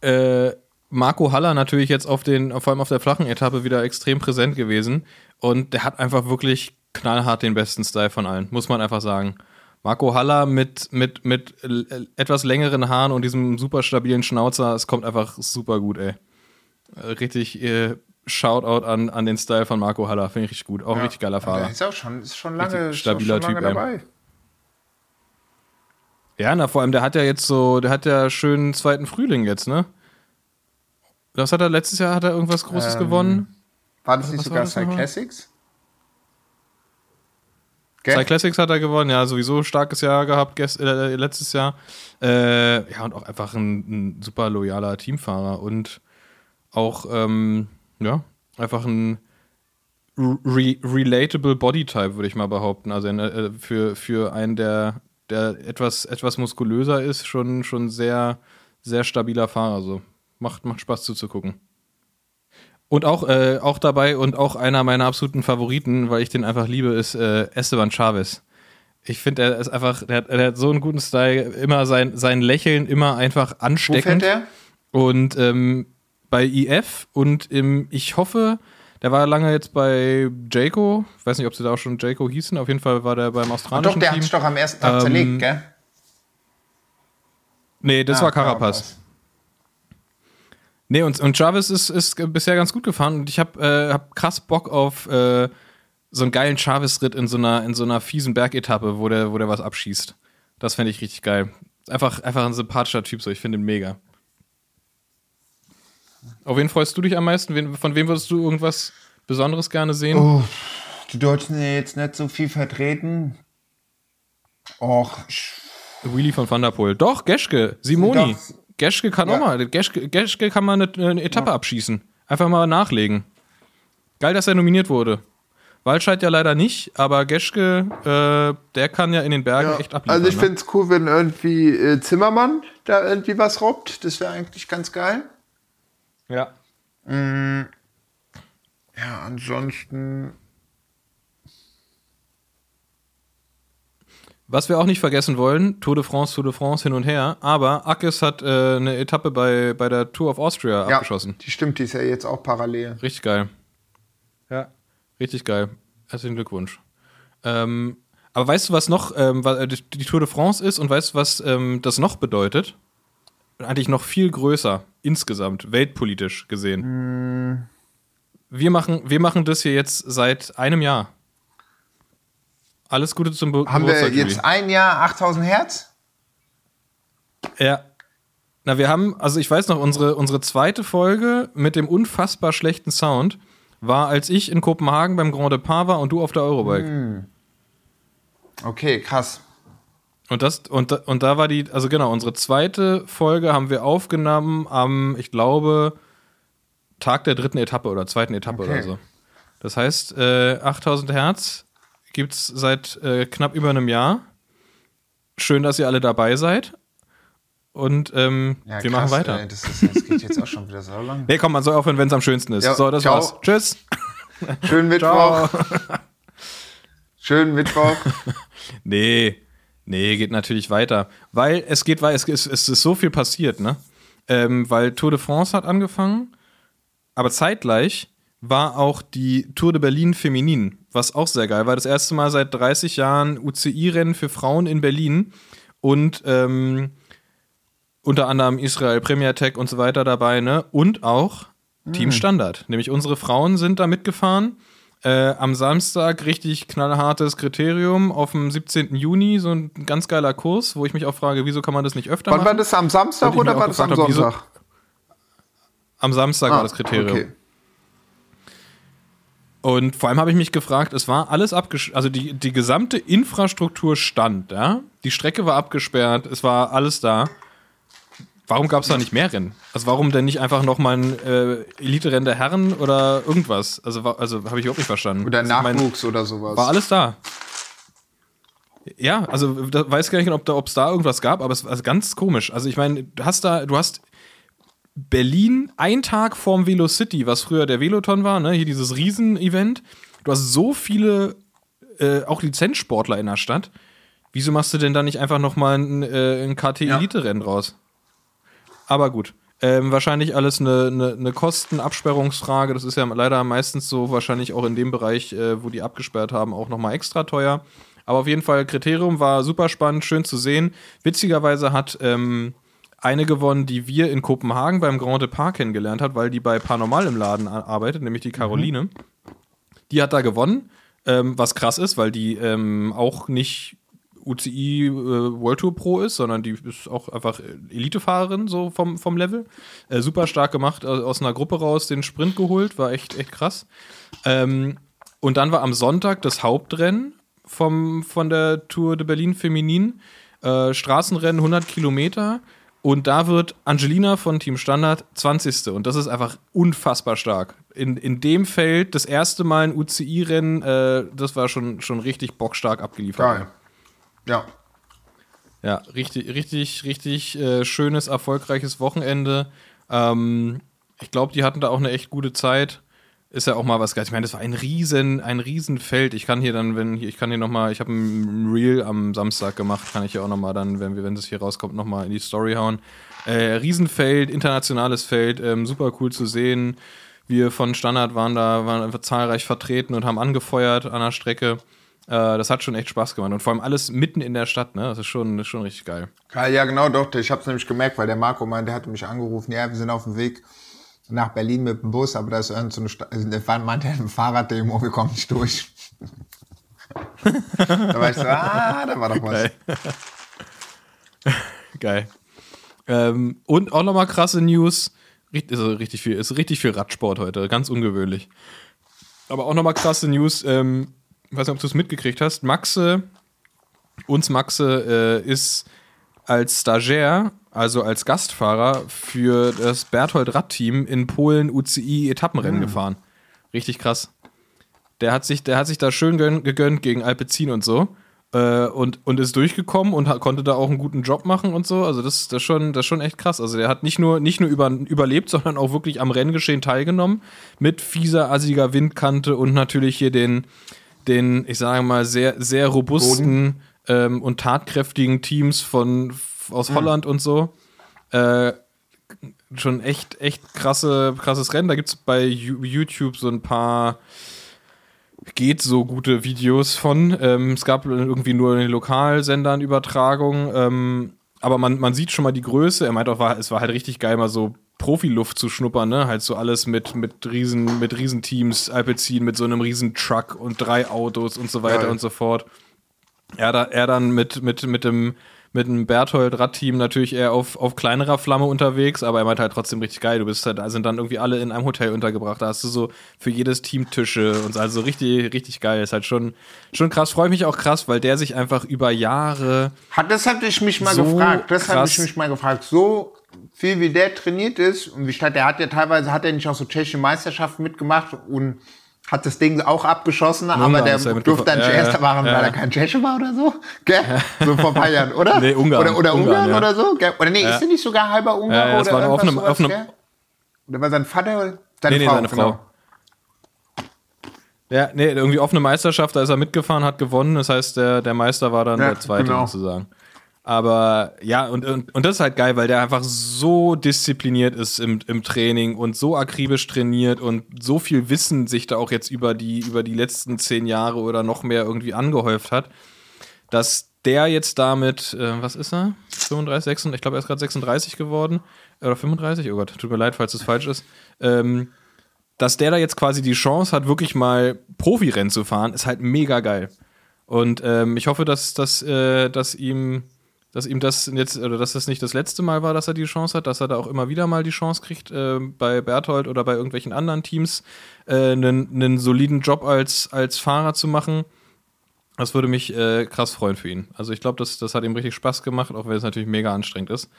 Äh, Marco Haller natürlich jetzt auf den, vor allem auf der flachen Etappe wieder extrem präsent gewesen. Und der hat einfach wirklich knallhart den besten Style von allen, muss man einfach sagen. Marco Haller mit, mit, mit etwas längeren Haaren und diesem super stabilen Schnauzer, es kommt einfach super gut, ey. Richtig äh, Shoutout an, an den Style von Marco Haller, finde ich richtig gut. Auch ein richtig geiler Fahrer. ist auch schon, ist schon lange, Richtig stabiler schon lange Typ, ey. dabei. Ja, na, vor allem, der hat ja jetzt so, der hat ja schön zweiten Frühling jetzt, ne? Was hat er letztes Jahr? Hat er irgendwas Großes Ähm, gewonnen? War das nicht Was war sogar das Side nochmal? Classics? Gell? Zwei Classics hat er gewonnen, ja, sowieso starkes Jahr gehabt gest, äh, letztes Jahr. Äh, ja, und auch einfach ein, ein super loyaler Teamfahrer und auch, ähm, ja, einfach ein re relatable Bodytype, würde ich mal behaupten. Also äh, für, für einen, der, der etwas, etwas muskulöser ist, schon, schon sehr, sehr stabiler Fahrer. So. Macht, macht Spaß zuzugucken. Und auch, äh, auch dabei und auch einer meiner absoluten Favoriten, weil ich den einfach liebe, ist äh, Esteban Chavez. Ich finde, er ist einfach, der hat, der hat so einen guten Style, immer sein, sein Lächeln immer einfach Wo fährt ansteckend. der? Und ähm, bei IF und im, ich hoffe, der war lange jetzt bei Jayco. Ich weiß nicht, ob sie da auch schon Jayco hießen. Auf jeden Fall war der beim Doch, australischen der hat sich doch am ersten Tag Ähm, zerlegt, gell? Nee, das Ah, war Carapaz. Nee, und, und Jarvis ist, ist bisher ganz gut gefahren und ich habe äh, hab krass Bock auf äh, so einen geilen Jarvis-Ritt in so einer, in so einer fiesen Bergetappe, wo der, wo der was abschießt. Das fände ich richtig geil. Einfach, einfach ein sympathischer Typ, so. Ich finde ihn mega. Auf wen freust du dich am meisten? Wen, von wem würdest du irgendwas Besonderes gerne sehen? Oh, die Deutschen sind jetzt nicht so viel vertreten. Och, Wheelie von Van der Poel. Doch, Geschke, Simoni. Doch. Geschke kann Ja. auch mal. Geschke, Geschke kann mal eine, eine Etappe abschießen. Einfach mal nachlegen. Geil, dass er nominiert wurde. Waldscheid ja leider nicht, aber Geschke, äh, der kann ja in den Bergen ja. echt abliefern. Also ich ne? finde es cool, wenn irgendwie äh, Zimmermann da irgendwie was robbt. Das wäre eigentlich ganz geil. Ja. Ja, ansonsten. Was wir auch nicht vergessen wollen, Tour de France, Tour de France hin und her, aber Ackes hat äh, eine Etappe bei, bei der Tour of Austria Ja, abgeschossen. die stimmt, die ist ja jetzt auch parallel. Richtig geil. Ja. Richtig geil. Herzlichen Glückwunsch. Ähm, aber weißt du, was noch ähm, wa- die Tour de France ist und weißt du, was ähm, das noch bedeutet? Eigentlich noch viel größer, insgesamt, weltpolitisch gesehen. Wir, machen, wir machen das hier jetzt seit einem Jahr. Alles Gute zum Be Haben wir Geburtstag, Juli. jetzt ein Jahr 8000 Hertz? Ja. Na, wir haben, also ich weiß noch, unsere, unsere zweite Folge mit dem unfassbar schlechten Sound war, als ich in Kopenhagen beim Grand Depart war und du auf der Eurobike. Okay, krass. Und, das, und, da- und da war die, also genau, unsere zweite Folge haben wir aufgenommen am, ich glaube, Tag der dritten Etappe oder zweiten Etappe Okay. oder so. Das heißt, äh, 8000 Hertz gibt's seit äh, knapp über einem Jahr. Schön, dass ihr alle dabei seid. Und ähm, Ja, wir krass, machen weiter. Ey, das, ist, das geht jetzt auch schon wieder so lang. Nee, komm, man soll aufhören, wenn es am schönsten ist. Ja, so, das ciao. war's. Tschüss. Schönen Mittwoch. Schönen Mittwoch. Nee, nee, geht natürlich weiter. Weil es geht weiter, es, es, es ist so viel passiert, ne? Ähm, weil Tour de France hat angefangen, aber zeitgleich war auch die Tour de Berlin feminin, was auch sehr geil war. Das erste Mal seit 30 Jahren UCI-Rennen für Frauen in Berlin und ähm, unter anderem Israel Premier Tech und so weiter dabei, ne? Und auch Team Standard. Nämlich unsere Frauen sind da mitgefahren. Äh, am Samstag richtig knallhartes Kriterium auf dem 17. Juni, so ein ganz geiler Kurs, wo ich mich auch frage, wieso kann man das nicht öfter Wann machen? war das am Samstag oder war das am Sonntag? Am Samstag Ah, war das Kriterium. Okay. Und vor allem habe ich mich gefragt, es war alles abgesperrt, also die, die gesamte Infrastruktur stand, ja? Die Strecke war abgesperrt, es war alles da. Warum gab es da nicht mehr Rennen? Also warum denn nicht einfach nochmal ein äh, Elite-Rennen der Herren oder irgendwas? Also, also habe ich überhaupt nicht verstanden. Oder also, ich mein, Nachwuchs oder sowas. War alles da. Ja, also da weiß gar nicht, ob da, es da irgendwas gab, aber es war ganz komisch. Also ich meine, du hast da, du hast Berlin ein Tag vorm Velocity, was früher der Veloton war, ne? Hier dieses Riesen-Event. Du hast so viele äh, auch Lizenzsportler in der Stadt. Wieso machst du denn da nicht einfach nochmal ein, äh, ein KT-Elite-Rennen raus? Aber gut. Ähm, wahrscheinlich alles eine, eine, eine Kostenabsperrungsfrage. Das ist ja leider meistens so, wahrscheinlich auch in dem Bereich, äh, wo die abgesperrt haben, auch nochmal extra teuer. Aber auf jeden Fall, Kriterium war super spannend, schön zu sehen. Witzigerweise hat ähm, eine gewonnen, die wir in Kopenhagen beim Grand Depart kennengelernt hat, weil die bei Paranormal im Laden arbeitet, nämlich die Caroline. Die hat da gewonnen, ähm, was krass ist, weil die ähm, auch nicht UCI äh, World Tour Pro ist, sondern die ist auch einfach Elitefahrerin so vom, vom Level. Äh, super stark gemacht, äh, aus einer Gruppe raus den Sprint geholt, war echt, echt krass. Ähm, und dann war am Sonntag das Hauptrennen vom, von der Tour de Berlin Feminin. Äh, Straßenrennen 100 Kilometer. Und da wird Angelina von Team Standard 20. Und das ist einfach unfassbar stark. In, in dem Feld das erste Mal ein UCI-Rennen, äh, das war schon, schon richtig bockstark abgeliefert. Geil. Ja. Ja, richtig, richtig, richtig äh, schönes, erfolgreiches Wochenende. Ähm, ich glaube, die hatten da auch eine echt gute Zeit. Ist ja auch mal was geil. Ich meine, das war ein riesen, ein riesen Feld. Ich kann hier dann, wenn ich kann hier noch mal, ich habe ein Reel am Samstag gemacht, kann ich hier auch noch mal dann, wenn wir, wenn es hier rauskommt, noch mal in die Story hauen. Äh, Riesenfeld, internationales Feld, ähm, super cool zu sehen. Wir von Standard waren da, waren einfach zahlreich vertreten und haben angefeuert an der Strecke. Äh, das hat schon echt Spaß gemacht und vor allem alles mitten in der Stadt. Ne, das ist schon, das ist schon richtig geil. Geil, ja, genau, doch. Ich habe es nämlich gemerkt, weil der Marco meinte, der hatte mich angerufen. Ja, wir sind auf dem Weg nach Berlin mit dem Bus, aber da ist irgend so eine Sta also meinte ein Fahrraddemo, wir kommen nicht durch. da war ich so, ah, da war doch was. Geil. Geil. Ähm, und auch nochmal krasse News. Ist richtig viel, ist richtig viel Radsport heute, ganz ungewöhnlich. Aber auch nochmal krasse News. Ähm, ich weiß nicht, ob du es mitgekriegt hast. Maxe, uns Maxe äh, ist als Stagiaire, also als Gastfahrer für das Berthold Radteam in Polen UCI Etappenrennen gefahren. Richtig krass. Der hat sich, der hat sich da schön gönn, gegönnt gegen Alpecin und so. Äh, und, und ist durchgekommen und hat, konnte da auch einen guten Job machen und so. Also das, das, ist schon, das ist schon echt krass. Also der hat nicht nur, nicht nur über, überlebt, sondern auch wirklich am Renngeschehen teilgenommen. Mit fieser, assiger Windkante und natürlich hier den, den ich sage mal, sehr, sehr robusten ähm, und tatkräftigen Teams von, aus Holland und so. Äh, schon echt, echt krasse, krasses Rennen. Da gibt es bei YouTube so ein paar geht so gute Videos von. Ähm, es gab irgendwie nur in den Lokalsendern Übertragungen, ähm, aber man, man sieht schon mal die Größe. Er meint auch, war, es war halt richtig geil, mal so Profiluft zu schnuppern, ne? Halt so alles mit, mit riesen, mit Riesenteams, Alpecin mit so einem riesen Truck und drei Autos und so weiter Geil. und so fort. Er, da, er dann mit, mit, mit dem mit dem Berthold-Radteam natürlich eher auf, auf kleinerer Flamme unterwegs, aber er meint halt trotzdem richtig geil. Du bist halt, da sind dann irgendwie alle in einem Hotel untergebracht. Da hast du so für jedes Team Tische und so. also richtig, richtig geil. Ist halt schon, schon krass. Freue mich auch krass, weil der sich einfach über Jahre Hat, das hatte ich mich mal So gefragt. Das habe krass. ich mich mal gefragt. So viel wie der trainiert ist und wie statt der hat ja teilweise hat er nicht auch so tschechische Meisterschaften mitgemacht und hat das Ding auch abgeschossen, aber Ungarn der ist er durfte dann nicht Ja, Erster ja, weil er kein Tscheche war oder so. Gell? So vor ein paar Jahren, oder? Nee, Ungarn. Oder, oder Ungarn, Ungarn, ja. oder so. Gell? Oder nee, ist er nicht sogar halber Ungar Ja, oder war auf einem- sowas, auf einem-? Oder war sein Vater? Seine Nee, nee, Frau, seine Frau. genau. Ja, nee, irgendwie offene Meisterschaft, da ist er mitgefahren, hat gewonnen. Das heißt, der, der Meister war dann der Zweite genau. sozusagen. Aber ja, und, und, und das ist halt geil, weil der einfach so diszipliniert ist im, im Training und so akribisch trainiert und so viel Wissen sich da auch jetzt über die, über die letzten zehn Jahre oder noch mehr irgendwie angehäuft hat, dass der jetzt damit, äh, was ist er? 35, 36, ich glaube, er ist gerade 36 geworden. Oder 35, oh Gott, tut mir leid, falls es falsch ist. Ähm, dass der da jetzt quasi die Chance hat, wirklich mal Profirennen zu fahren, ist halt mega geil. Und ähm, ich hoffe, dass, dass, äh, dass ihm dass ihm das jetzt, oder dass das nicht das letzte Mal war, dass er die Chance hat, dass er da auch immer wieder mal die Chance kriegt, äh, bei Berthold oder bei irgendwelchen anderen Teams äh, einen, einen soliden Job als, als Fahrer zu machen. Das würde mich äh, krass freuen für ihn. Also ich glaube, das, das hat ihm richtig Spaß gemacht, auch wenn es natürlich mega anstrengend ist.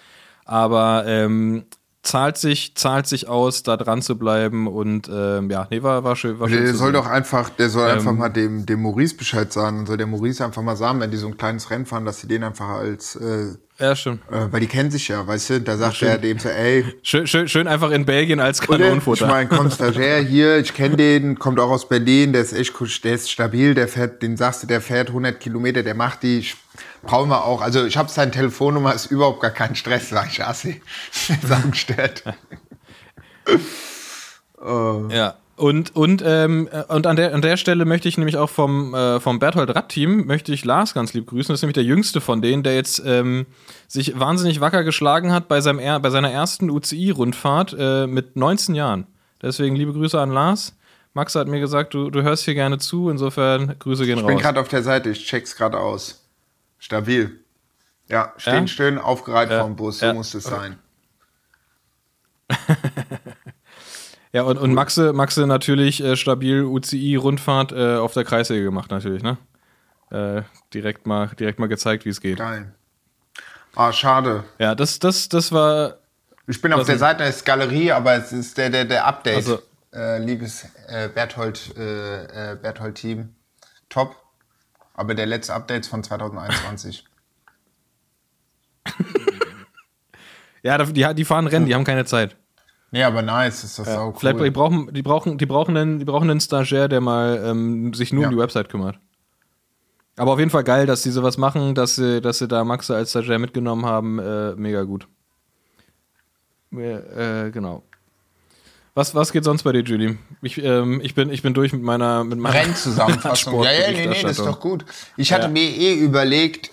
Aber ähm, zahlt sich, zahlt sich aus, da dran zu bleiben und ähm, ja, nee, war, war schön. War schön Der soll sehen. doch einfach, der soll Ähm, einfach mal dem, dem Maurice Bescheid sagen und soll der Maurice einfach mal sagen, wenn die so ein kleines Rennen fahren, dass sie den einfach als, äh, Ja, stimmt. äh, weil die kennen sich ja, weißt du, da sagt er dem so, ey, Schön, schön, schön einfach in Belgien als Oder? Ich Kanonenfutter. meine, Stagiaire hier, ich kenne den, kommt auch aus Berlin, der ist echt der ist stabil, der fährt, den sagst du, der fährt 100 Kilometer, der macht die, ich- brauchen wir auch, also ich habe seine Telefonnummer, ist überhaupt gar kein Stress, sag ich, Assi. Sachen gestört. Ja. Und, und, ähm, äh, und an, der, an der Stelle möchte ich nämlich auch vom, äh, vom Berthold Ratt-Team, möchte ich Lars ganz lieb grüßen. Das ist nämlich der jüngste von denen, der jetzt ähm, sich wahnsinnig wacker geschlagen hat bei, seinem, bei seiner ersten UCI-Rundfahrt äh, mit 19 Jahren. Deswegen liebe Grüße an Lars. Max hat mir gesagt, du, du hörst hier gerne zu, insofern Grüße gehen Ich bin raus. gerade auf der Seite, ich check's gerade aus. Stabil. Ja, stehen Ja? schön aufgereiht Ja. vorm Bus, so Ja. muss es sein. Ja, und, und Maxe, Maxe natürlich äh, stabil UCI-Rundfahrt äh, auf der Kreissäge gemacht, natürlich, ne? Äh, direkt, mal, direkt mal gezeigt, wie es geht. Geil. Ah, schade. Ja, das, das, das war Ich bin auf der Seite des Galerie, aber es ist der, der, der Update. Also- äh, liebes äh, Berthold, äh, äh, Berthold Team. Top. Aber der letzte Update ist von 2021. Ja, die, die fahren Rennen, die haben keine Zeit. nee, aber nice, ist das auch cool. Vielleicht die brauchen, die brauchen, die brauchen einen, die brauchen einen Stagiaire, der mal ähm, sich nur Ja. um die Website kümmert. Aber auf jeden Fall geil, dass sie sowas machen, dass sie, dass sie da Maxe als Stagiaire mitgenommen haben. Äh, mega gut. Äh, genau. Was, was geht sonst bei dir, Julie? Ich, ähm, ich, bin, ich bin durch mit meiner, mit meiner Rennzusammenfassung. ja, ja, nee, nee, das ist doch gut. Ich hatte Ja. mir eh überlegt,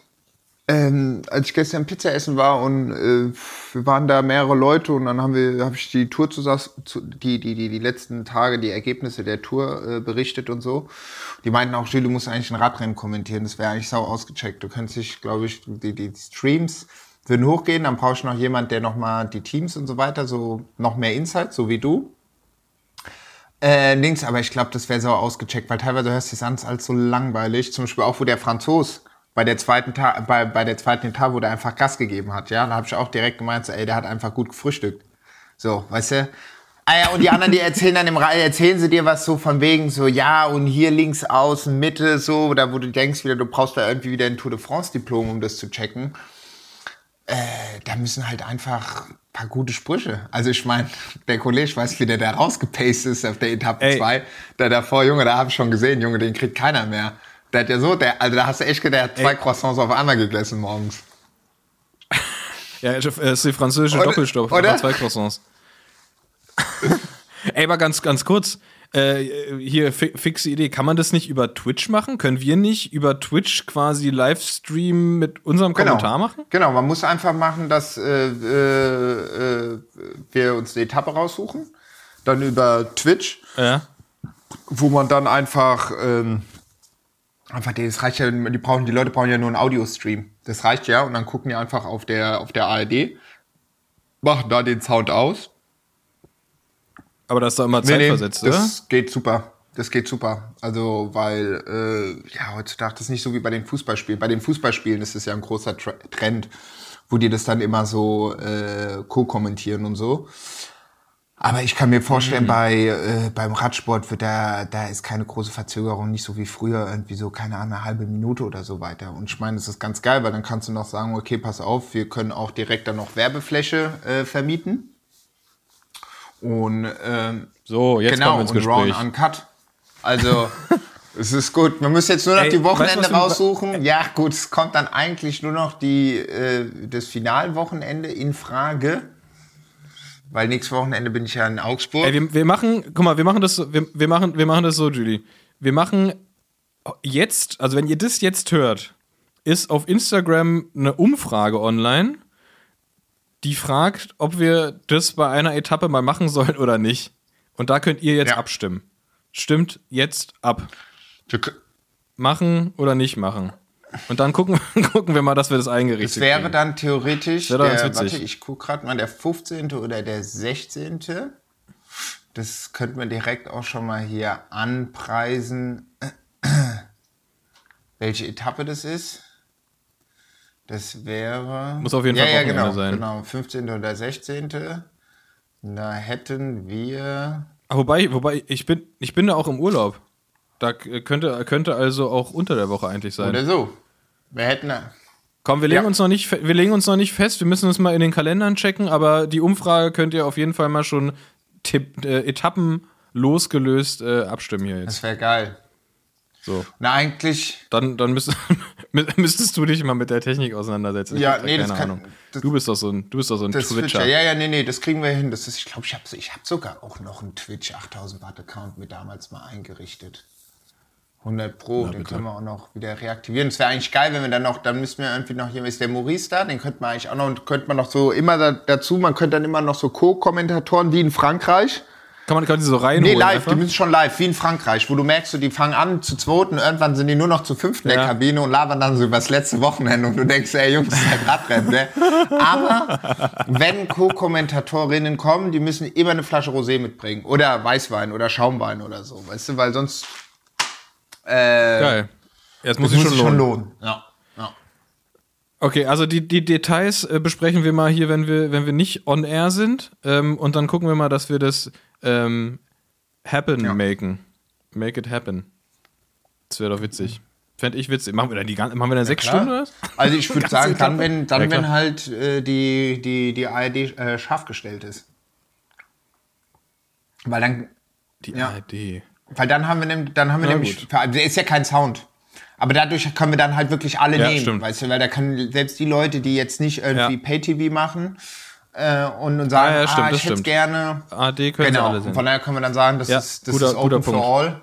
ähm, als ich gestern Pizza essen war und äh, wir waren da mehrere Leute und dann haben wir, habe ich die Tour zusammen, zu, die, die, die, die letzten Tage, die Ergebnisse der Tour äh, berichtet und so. Die meinten auch, Jules, du musst eigentlich ein Radrennen kommentieren. Das wäre eigentlich sau ausgecheckt. Du könntest dich, glaube ich, die, die Streams würden hochgehen, dann brauchst du noch jemand, der nochmal die Teams und so weiter, so noch mehr Insight, so wie du. Äh, links, aber ich glaube, das wäre so ausgecheckt, weil teilweise hörst du es an, alles so langweilig. Zum Beispiel auch, wo der Franzos bei der zweiten Ta bei, bei der zweiten Etage, wo der einfach Gas gegeben hat, ja, da habe ich auch direkt gemeint, so, ey, der hat einfach gut gefrühstückt. So, weißt du? Ah ja, und die anderen, die erzählen dann im Reihe, erzählen sie dir was so von wegen so, ja, und hier links außen, Mitte, so, oder wo du denkst wieder, du brauchst da irgendwie wieder ein Tour de France Diplom, um das zu checken. Äh, da müssen halt einfach ein paar gute Sprüche. Also ich meine, der Kollege weiß, wie der da rausgepaced ist auf der Etappe Ey. 2. Da davor, Junge, da habe ich schon gesehen, Junge, den kriegt keiner mehr. Der hat ja so, der, also da hast du echt gedacht, der hat zwei Ey. Croissants auf einmal gegessen morgens. Ja, es ist die französische Oder- Doppelstopp. oder? Zwei Croissants. Ey, aber ganz, ganz kurz. Äh, hier, fi fixe Idee. Kann man das nicht über Twitch machen? Können wir nicht über Twitch quasi Livestream mit unserem Kommentar machen? Genau, man muss einfach machen, dass äh, äh, äh, wir uns eine Etappe raussuchen. Dann über Twitch, Ja. wo man dann einfach, ähm, einfach, das reicht ja, die brauchen, die Leute brauchen ja nur einen Audio-Stream. Das reicht ja und dann gucken die einfach auf der, auf der ARD, machen da den Sound aus. Aber das ist doch immer Nee, nee, zeitversetzt, oder? das geht super. Das geht super. Also, weil, äh, ja, heutzutage das ist nicht so wie bei den Fußballspielen. Bei den Fußballspielen ist es ja ein großer Tra Trend, wo die das dann immer so äh, co-kommentieren und so. Aber ich kann mir Mhm. vorstellen, bei, äh, beim Radsport wird da, da ist keine große Verzögerung, nicht so wie früher, irgendwie so, keine Ahnung, eine halbe Minute oder so weiter. Und ich meine, das ist ganz geil, weil dann kannst du noch sagen, okay, pass auf, wir können auch direkt dann noch Werbefläche äh, vermieten. Und ähm, So, jetzt genau, kommen wir ins Gespräch. und Uncut. Also, es ist gut. Man muss jetzt nur noch Ey, die weißt Wochenende du- raussuchen. Ja, gut, es kommt dann eigentlich nur noch die, äh, das Finalwochenende in Frage. Weil nächstes Wochenende bin ich ja in Augsburg. Ey, wir, wir machen, guck mal, wir machen das, so- wir, wir machen, wir machen das so, Julie. Wir machen jetzt, also wenn ihr das jetzt hört, ist auf Instagram eine Umfrage online, die fragt, ob wir das bei einer Etappe mal machen sollen oder nicht. Und da könnt ihr jetzt Ja. abstimmen. Stimmt jetzt ab. Machen oder nicht machen. Und dann gucken, gucken wir mal, dass wir das eingerichtet Das wäre kriegen. dann theoretisch, Wäre der, warte, ich gucke gerade mal, der 15. oder der 16. Das könnten wir direkt auch schon mal hier anpreisen, welche Etappe das ist. Das wäre. Muss auf jeden ja, Fall ja, Wochenende genau, sein. Genau, 15. oder 16. Da hätten wir. Wobei, wobei ich, bin, ich bin da auch im Urlaub. Da könnte, könnte also auch unter der Woche eigentlich sein. Oder so. Wir hätten. da- Komm, wir legen, Ja. uns noch nicht, wir legen uns noch nicht fest. Wir müssen uns mal in den Kalendern checken. Aber die Umfrage könnt ihr auf jeden Fall mal schon Tipp, äh, Etappen losgelöst äh, abstimmen hier jetzt. Das wäre geil. So. Na, eigentlich. Dann, dann müsst, müsstest du dich mal mit der Technik auseinandersetzen. Ich Ja, nee, das keine kann- Ahnung. das- du bist doch so ein, du bist doch so ein Das Twitcher. Twitcher. Ja, ja, nee, nee, das kriegen wir hin. Das ist, ich glaube, ich habe ich hab sogar auch noch einen Twitch 8000 Watt Account mir damals mal eingerichtet. 100 Pro, den bitte. können wir auch noch wieder reaktivieren. Es wäre eigentlich geil, wenn wir dann noch, dann müssten wir irgendwie noch hier, ist der Maurice da, den könnte man eigentlich auch noch, und könnte man noch so immer da, dazu, man könnte dann immer noch so Co-Kommentatoren wie in Frankreich. Kann man, kann die so reinholen? Nee, live, einfach? die müssen schon live, wie in Frankreich, wo du merkst, die fangen an zu zweiten, irgendwann sind die nur noch zu fünften in der Ja. Kabine und labern dann so über das letzte Wochenende und du denkst, ey Jungs, das ist halt Radrennen, ne? Aber wenn Co-Kommentatorinnen kommen, die müssen immer eine Flasche Rosé mitbringen oder Weißwein oder Schaumwein oder so, weißt du, weil sonst äh, Geil. Ja, das muss sich schon schon lohnen. lohnen. Ja. ja. Okay, also die, die Details äh, besprechen wir mal hier, wenn wir, wenn wir nicht on air sind. Ähm, und dann gucken wir mal, dass wir das ähm, happen Ja. maken. Make it happen. Das wäre doch witzig. Fände ich witzig. Machen wir dann die machen wir dann sechs klar. Stunden oder? Also ich würde sagen, dann wenn, dann, Ja, wenn halt äh, die, die, die ARD äh, scharf gestellt ist. Weil dann, Die Ja. ARD. Weil dann haben wir, nehm, dann haben wir Na nämlich, gut. also der ist ja kein Sound. Aber dadurch können wir dann halt wirklich alle Ja, nehmen, stimmt. weißt du, weil da können selbst die Leute, die jetzt nicht irgendwie Ja. Pay-TV machen äh, und, und sagen, Ah, ja, stimmt, ah, ich hätte gerne, ARD können sie genau, alle und sehen. von daher können wir dann sagen, das Ja, ist, das guter- ist open for all.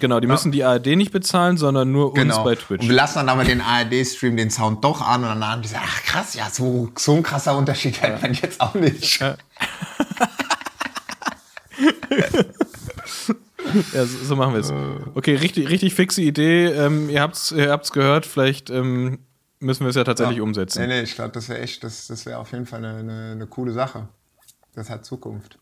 Genau, die müssen die ARD nicht bezahlen, sondern nur uns Genau. bei Und Twitch. wir lassen dann aber den ARD-Stream den Sound doch an und dann haben die gesagt, ach krass, ja, so, so ein krasser Unterschied hätte man jetzt auch nicht. Ja, so, so machen wir es. Okay, richtig, richtig fixe Idee. Ähm, ihr habt's, ihr habt's gehört. Vielleicht ähm, müssen wir es ja tatsächlich umsetzen. Nee, nee, ich glaube, das wäre echt, das, das wäre auf jeden Fall eine, eine, eine coole Sache. Das hat Zukunft.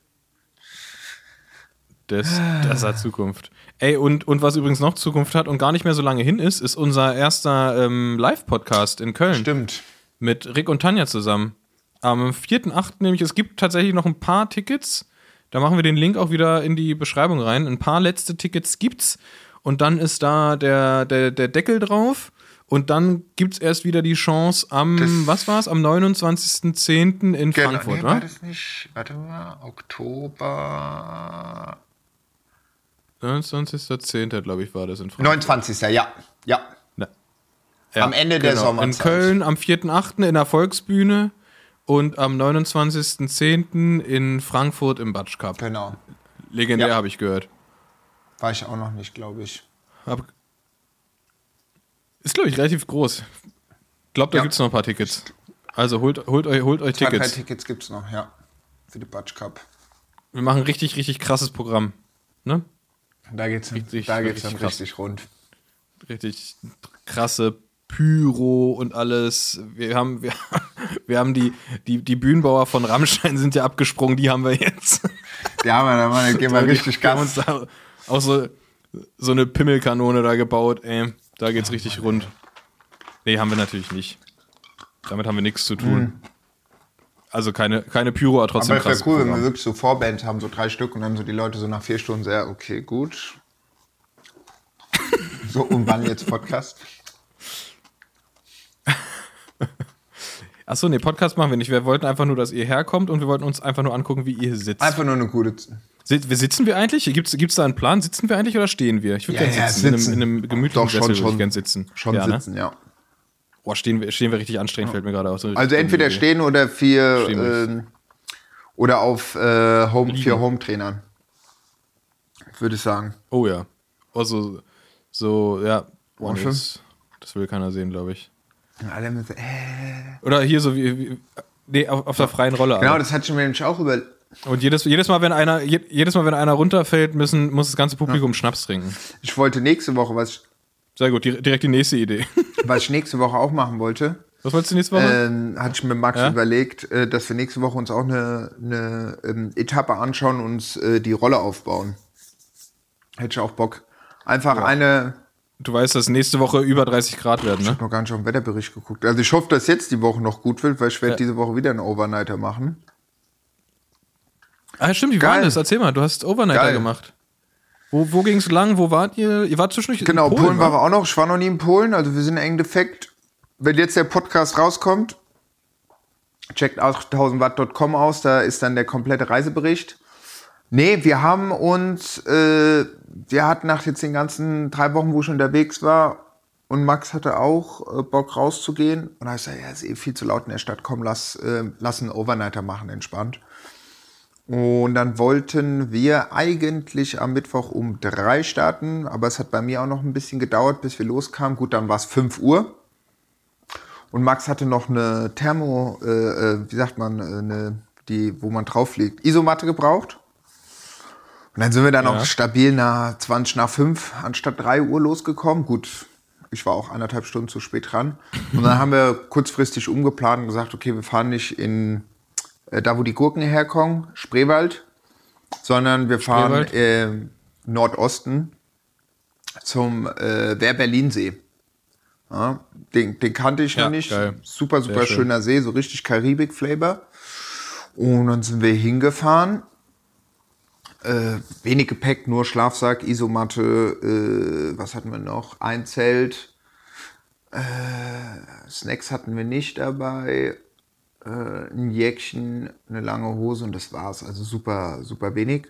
Das, das hat Zukunft. Ey, und, und was übrigens noch Zukunft hat und gar nicht mehr so lange hin ist, ist unser erster ähm, Live-Podcast in Köln. Stimmt. Mit Rick und Tanja zusammen. Am 4.8. nämlich, es gibt tatsächlich noch ein paar Tickets. Da machen wir den Link auch wieder in die Beschreibung rein. Ein paar letzte Tickets gibt's. Und dann ist da der, der, der Deckel drauf. Und dann gibt's erst wieder die Chance am, Das- was war's? Am 29.10. in Frankfurt, Genau. nee, wa? war das nicht, warte mal, Oktober. 29.10. glaube ich, war das in Frankfurt. 29. Ja, ja. Ja. Ja, Am Ende der In Sommerzeit. Köln am 4.8. in der Volksbühne und am 29.10. in Frankfurt im Batsch Cup. Genau. Legendär Ja. habe ich gehört. War ich auch noch nicht, glaube ich. Hab, ist, glaube ich, relativ groß. Glaubt, da Ja. gibt es noch ein paar Tickets. Also holt, holt euch, holt euch Zwei, drei Tickets. Tickets gibt es noch, ja. Für die Batsch Cup. Wir machen richtig, richtig krasses Programm. Ne? Da geht's, Richtig, da geht's richtig dann richtig rund. Richtig krasse Pyro und alles. Wir haben, wir, wir haben die, die, die Bühnenbauer von Rammstein sind ja abgesprungen, die haben wir jetzt. Ja, aber dann gehen wir richtig Wir haben uns Gas. da auch so, so eine Pimmelkanone da gebaut, ey. Da geht's richtig rund. Nee, haben wir natürlich nicht. Damit haben wir nichts zu tun. Also keine, keine Pyro, aber trotzdem Aber es wäre cool, wenn wir wirklich so Vorbands haben, so drei Stück, und dann so die Leute so nach vier Stunden sehr, okay, gut. so, und wann jetzt Podcast? Achso, nee, Podcast machen wir nicht. Wir wollten einfach nur, dass ihr herkommt und wir wollten uns einfach nur angucken, wie ihr sitzt. Einfach nur eine gute. Sit- sitzen wir eigentlich? Gibt's, gibt's da einen Plan? Sitzen wir eigentlich oder stehen wir? Ich würde Ja, gerne ja, sitzen. sitzen. In, einem, in einem gemütlichen Doch, schon, Sessel würde ich gerne sitzen. Schon ja, ne? sitzen, ja. Boah, stehen wir, stehen wir richtig anstrengend, fällt mir gerade aus. Also entweder stehen oder vier ähm, oder auf äh, Home, vier Home-Trainern. Würde ich sagen. Oh ja. Also, so, ja. Boah, das, das will keiner sehen, glaube ich. Alle müssen, äh. Oder hier so wie. wie nee, auf, auf der freien Rolle. Genau, aber. das hatte ich mir nämlich auch über, Und jedes, jedes Mal, wenn einer, je- jedes Mal, wenn einer runterfällt, müssen, muss das ganze Publikum Schnaps trinken. Ich wollte nächste Woche, was, Sehr gut, di- direkt die nächste Idee. was ich nächste Woche auch machen wollte, Was wolltest du nächste Woche? ähm, hatte ich mit Max Ja? überlegt, äh, dass wir nächste Woche uns auch eine, eine ähm, Etappe anschauen und uns äh, die Rolle aufbauen. Hätte ich auch Bock. Einfach eine, du weißt, dass nächste Woche über 30 Grad werden, ich ne? habe noch gar nicht auf den Wetterbericht geguckt. Also ich hoffe, dass jetzt die Woche noch gut wird, weil ich werde diese Woche wieder einen Overnighter machen. Ah, stimmt, wie Geil. war das? Erzähl mal, du hast Overnighter Geil. gemacht. Wo, wo ging's lang? Wo wart ihr? Ihr wart zwischendurch Genau, in Polen, Polen, war wa? er auch noch. Ich war noch nie in Polen. Also wir sind im Endeffekt, wenn jetzt der Podcast rauskommt, checkt 8000watt.com aus, da ist dann der komplette Reisebericht. Nee, wir haben uns, äh, wir hatten nach jetzt den ganzen drei Wochen, wo ich unterwegs war, und Max hatte auch äh, Bock rauszugehen. Und da ich gesagt, ja, ist eh viel zu laut in der Stadt, komm, lass, äh, lass einen Overnighter machen, entspannt. Und dann wollten wir eigentlich am Mittwoch um drei starten, aber es hat bei mir auch noch ein bisschen gedauert, bis wir loskamen. Gut, dann war es 5 Uhr. Und Max hatte noch eine Thermo, äh, äh, wie sagt man, äh, eine, die, wo man drauf liegt, Isomatte gebraucht. Und dann sind wir dann Ja. noch stabil nach 20 nach 5 anstatt 3 Uhr losgekommen. Gut, ich war auch anderthalb Stunden zu spät dran. Und dann haben wir kurzfristig umgeplant und gesagt, okay, wir fahren nicht in äh, da, wo die Gurken herkommen, Spreewald, sondern wir fahren äh, Nordosten zum äh, Wehr-Berlin-See. Ja, den, den kannte ich Ja, noch nicht. geil. Super, super Sehr schön. schöner See, so richtig Karibik-Flavor. Und dann sind wir hingefahren. Äh, wenig Gepäck, nur Schlafsack, Isomatte, äh, was hatten wir noch? Ein Zelt. Äh, Snacks hatten wir nicht dabei. Äh, ein Jäckchen, eine lange Hose und das war's. Also super, super wenig.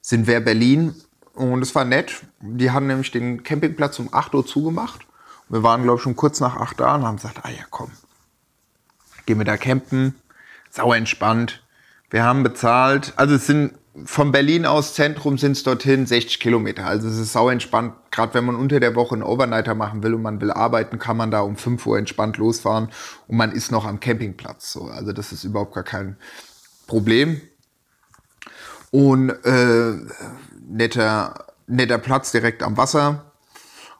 Sind wir Berlin und es war nett. Die hatten nämlich den Campingplatz um 8 Uhr zugemacht. Wir waren, glaube ich, schon kurz nach 8 da und haben gesagt, ah ja, komm, gehen wir da campen. Sauer entspannt. Wir haben bezahlt, also es sind von Berlin aus Zentrum sind es dorthin 60 Kilometer. Also es ist sau entspannt. Gerade wenn man unter der Woche einen Overnighter machen will und man will arbeiten, kann man da um 5 Uhr entspannt losfahren und man ist noch am Campingplatz. So. Also das ist überhaupt gar kein Problem. Und äh, netter, netter Platz direkt am Wasser.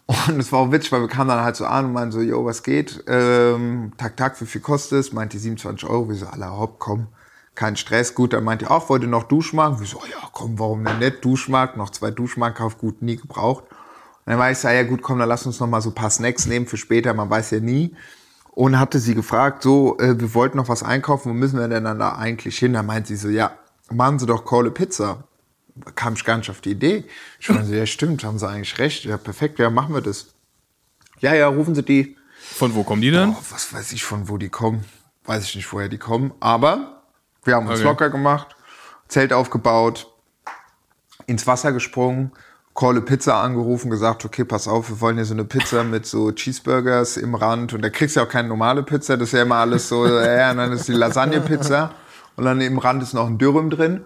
Und es war auch witzig, weil wir kamen dann halt so an und meinten so, yo, was geht? Ähm, Tag, Tag, wie viel kostet es? Meint die 27 Euro. Wir so, aller hopp, komm, kein Stress. Gut, dann meint die auch, wollte noch Duschmark? Wir so, ja, komm, warum denn nicht? Duschmark, noch zwei Duschmark, kauf gut, nie gebraucht. Und dann war ich so, ja gut, komm, dann lass uns noch mal so ein paar Snacks nehmen für später, man weiß ja nie. Und hatte sie gefragt, so, äh, wir wollten noch was einkaufen, wo müssen wir denn dann da eigentlich hin? Dann meint sie so, ja, machen Sie doch Kohle Pizza kam ich gar nicht auf die Idee. Ich war so, ja stimmt, haben sie eigentlich recht. Ja, perfekt, ja, machen wir das. Ja, ja, rufen Sie die. Von wo kommen die denn? Oh, was weiß ich von wo die kommen. Weiß ich nicht, woher die kommen. Aber wir haben uns Okay. locker gemacht, Zelt aufgebaut, ins Wasser gesprungen, Kohle Pizza angerufen, gesagt, okay, pass auf, wir wollen hier so eine Pizza mit so Cheeseburgers im Rand. Und da kriegst du ja auch keine normale Pizza, das ist ja immer alles so, ja, und dann ist die Lasagne-Pizza. Und dann im Rand ist noch ein Dürüm drin.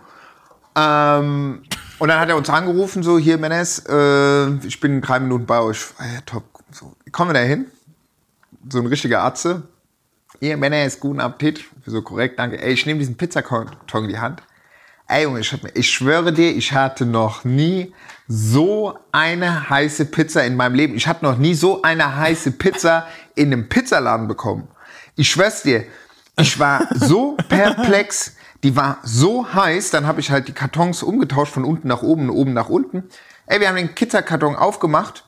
Ähm, und dann hat er uns angerufen, so, hier, Menes, äh, ich bin in drei Minuten bei euch. Ah, ja, top. So, kommen wir da hin? So ein richtiger Atze. Hier, Menes, guten Appetit. So korrekt, danke. Ey, ich nehme diesen Pizzakarton in die Hand. Ey, Junge, ich, ich schwöre dir, ich hatte noch nie so eine heiße Pizza in meinem Leben. Ich hatte noch nie so eine heiße Pizza in einem Pizzaladen bekommen. Ich schwör's dir, ich war so perplex. Die war so heiß, dann habe ich halt die Kartons umgetauscht von unten nach oben und oben nach unten. Ey, wir haben den Pizzakarton aufgemacht.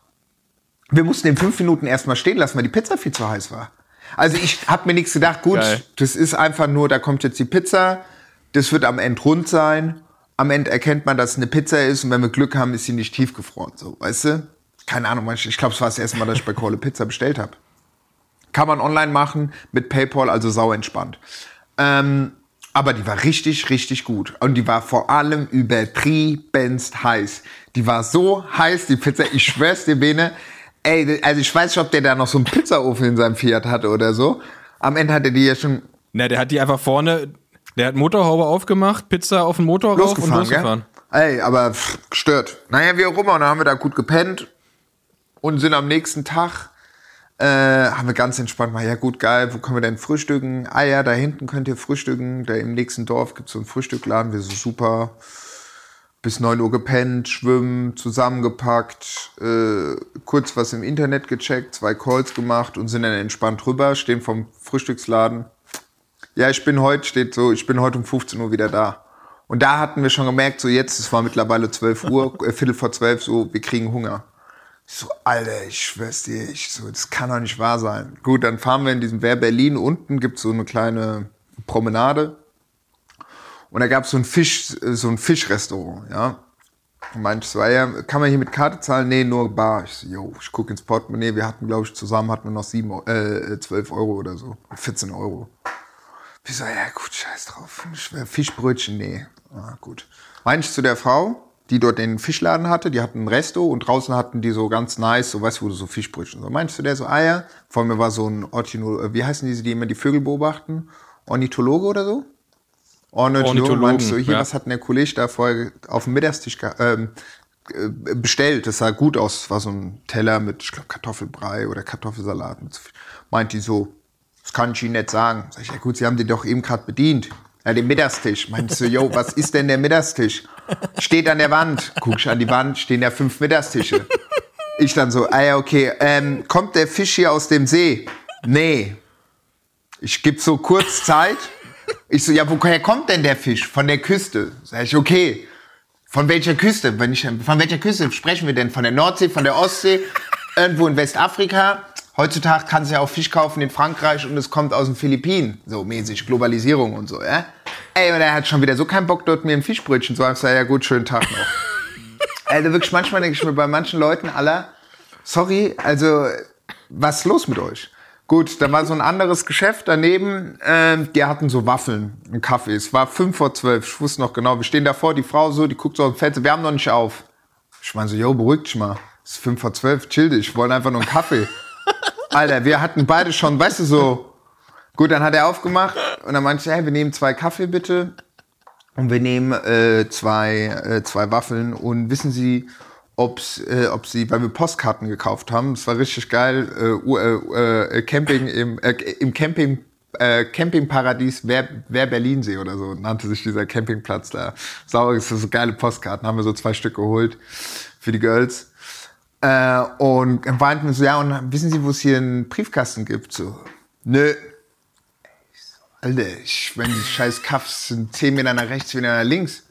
Wir mussten in fünf Minuten erstmal stehen lassen, weil die Pizza viel zu heiß war. Also ich habe mir nichts gedacht, gut, Geil. das ist einfach nur, da kommt jetzt die Pizza, das wird am Ende rund sein. Am Ende erkennt man, dass es eine Pizza ist und wenn wir Glück haben, ist sie nicht tiefgefroren. So, weißt du? Keine Ahnung, ich glaube, es war das erste Mal, dass ich bei Kohle Pizza bestellt habe. Kann man online machen mit PayPal, also sau entspannt. Ähm, aber die war richtig, richtig gut. Und die war vor allem übertriebenst heiß. Die war so heiß, die Pizza, ich schwör's dir, Bene. Ey, also ich weiß nicht, ob der da noch so einen Pizzaofen in seinem Fiat hatte oder so. Am Ende hatte die ja schon Na, der hat die einfach vorne, der hat Motorhaube aufgemacht, Pizza auf den Motor rauf und losgefahren, losgefahren. gell? Ey, aber pff, gestört. Naja, wie auch immer. Und dann haben wir da gut gepennt und sind am nächsten Tag Äh, haben wir ganz entspannt mal, ja gut, geil, wo können wir denn frühstücken? Ah ja, da hinten könnt ihr frühstücken. Da im nächsten Dorf gibt es so einen Frühstückladen. Wir so super. Bis 9 Uhr gepennt, schwimmen, zusammengepackt, äh, kurz was im Internet gecheckt, zwei Calls gemacht und sind dann entspannt rüber, stehen vom Frühstücksladen. Ja, ich bin heute, steht so, ich bin heute um 15 Uhr wieder da. Und da hatten wir schon gemerkt, so jetzt, es war mittlerweile 12 Uhr, äh, Viertel vor 12, so, wir kriegen Hunger. Ich so, Alter, ich schwör's dir, ich so, das kann doch nicht wahr sein. Gut, dann fahren wir in diesem Wer Berlin. Unten gibt's so eine kleine Promenade. Und da gab's so ein Fisch, so ein Fischrestaurant, ja. Und meinte so, ja, kann man hier mit Karte zahlen? Nee, nur Bar. Ich so, yo, ich guck ins Portemonnaie. Wir hatten, glaube ich, zusammen hatten wir noch sieben, äh, 12 Euro oder so. 14 Euro. Ich so, ja gut, scheiß drauf. Fischbrötchen, nee. Ah, gut. Meinte ich zu der Frau, die dort den Fischladen hatte, die hatten ein Resto und draußen hatten die so ganz nice, so weißt du, wo du so Fischbrötchen so. Meinst du der so, ah ja, vor mir war so ein Orchino, wie heißen diese, die immer die Vögel beobachten? Ornithologe oder so? Ornithologe, Ornithologen, meinst du, hier, ja. was hat denn der Kollege da vorher auf dem Mittagstisch ähm, äh, bestellt? Das sah gut aus, war so ein Teller mit, ich glaube, Kartoffelbrei oder Kartoffelsalat. So. Meint die so, das kann ich Ihnen nicht sagen. Sag ich, ja gut, Sie haben den doch eben gerade bedient. Ja, den Mittagstisch. Meinst du, yo, was ist denn der Mittagstisch? Steht an der Wand. Guck ich an die Wand, stehen ja fünf Mittagstische. Ich dann so, ah ja, okay, ähm, kommt der Fisch hier aus dem See? Nee. Ich gebe so kurz Zeit. Ich so, ja, woher kommt denn der Fisch? Von der Küste. Sag ich, okay. Von welcher Küste? Wenn ich, von welcher Küste sprechen wir denn? Von der Nordsee, von der Ostsee? Irgendwo in Westafrika? Heutzutage kannst du ja auch Fisch kaufen in Frankreich und es kommt aus den Philippinen. So mäßig, Globalisierung und so, ja? Ey, und er hat schon wieder so keinen Bock, dort mir ein Fischbrötchen zu haben. Ich sag, ja gut, schönen Tag noch. Also wirklich, manchmal denke ich mir bei manchen Leuten, aller, sorry, also was ist los mit euch? Gut, da war so ein anderes Geschäft daneben, ähm, die hatten so Waffeln, einen Kaffee. Es war fünf vor zwölf, ich wusste noch genau. Wir stehen davor, die Frau so, die guckt so auf den Fenster, wir haben noch nicht auf. Ich meine so, yo, beruhig dich mal. Es ist fünf vor zwölf, chill dich, ich wollte einfach nur einen Kaffee. Alter, wir hatten beide schon, weißt du, so. Gut, dann hat er aufgemacht und dann meinte ich, hey, wir nehmen zwei Kaffee bitte. Und wir nehmen äh, zwei, äh, zwei Waffeln und wissen Sie, ob's, äh, ob Sie, weil wir Postkarten gekauft haben, das war richtig geil, äh, äh, äh, Camping im, äh, im Camping, äh, Campingparadies Wer, Wer Berlinsee oder so nannte sich dieser Campingplatz da. Sind so geile Postkarten, haben wir so zwei Stück geholt für die Girls. Äh, und dann meinten so, ja, und wissen Sie, wo es hier einen Briefkasten gibt? So, nö, Alter, ich, wenn die scheiß Kaffs sind 10 Meter nach rechts, 10 Meter nach links.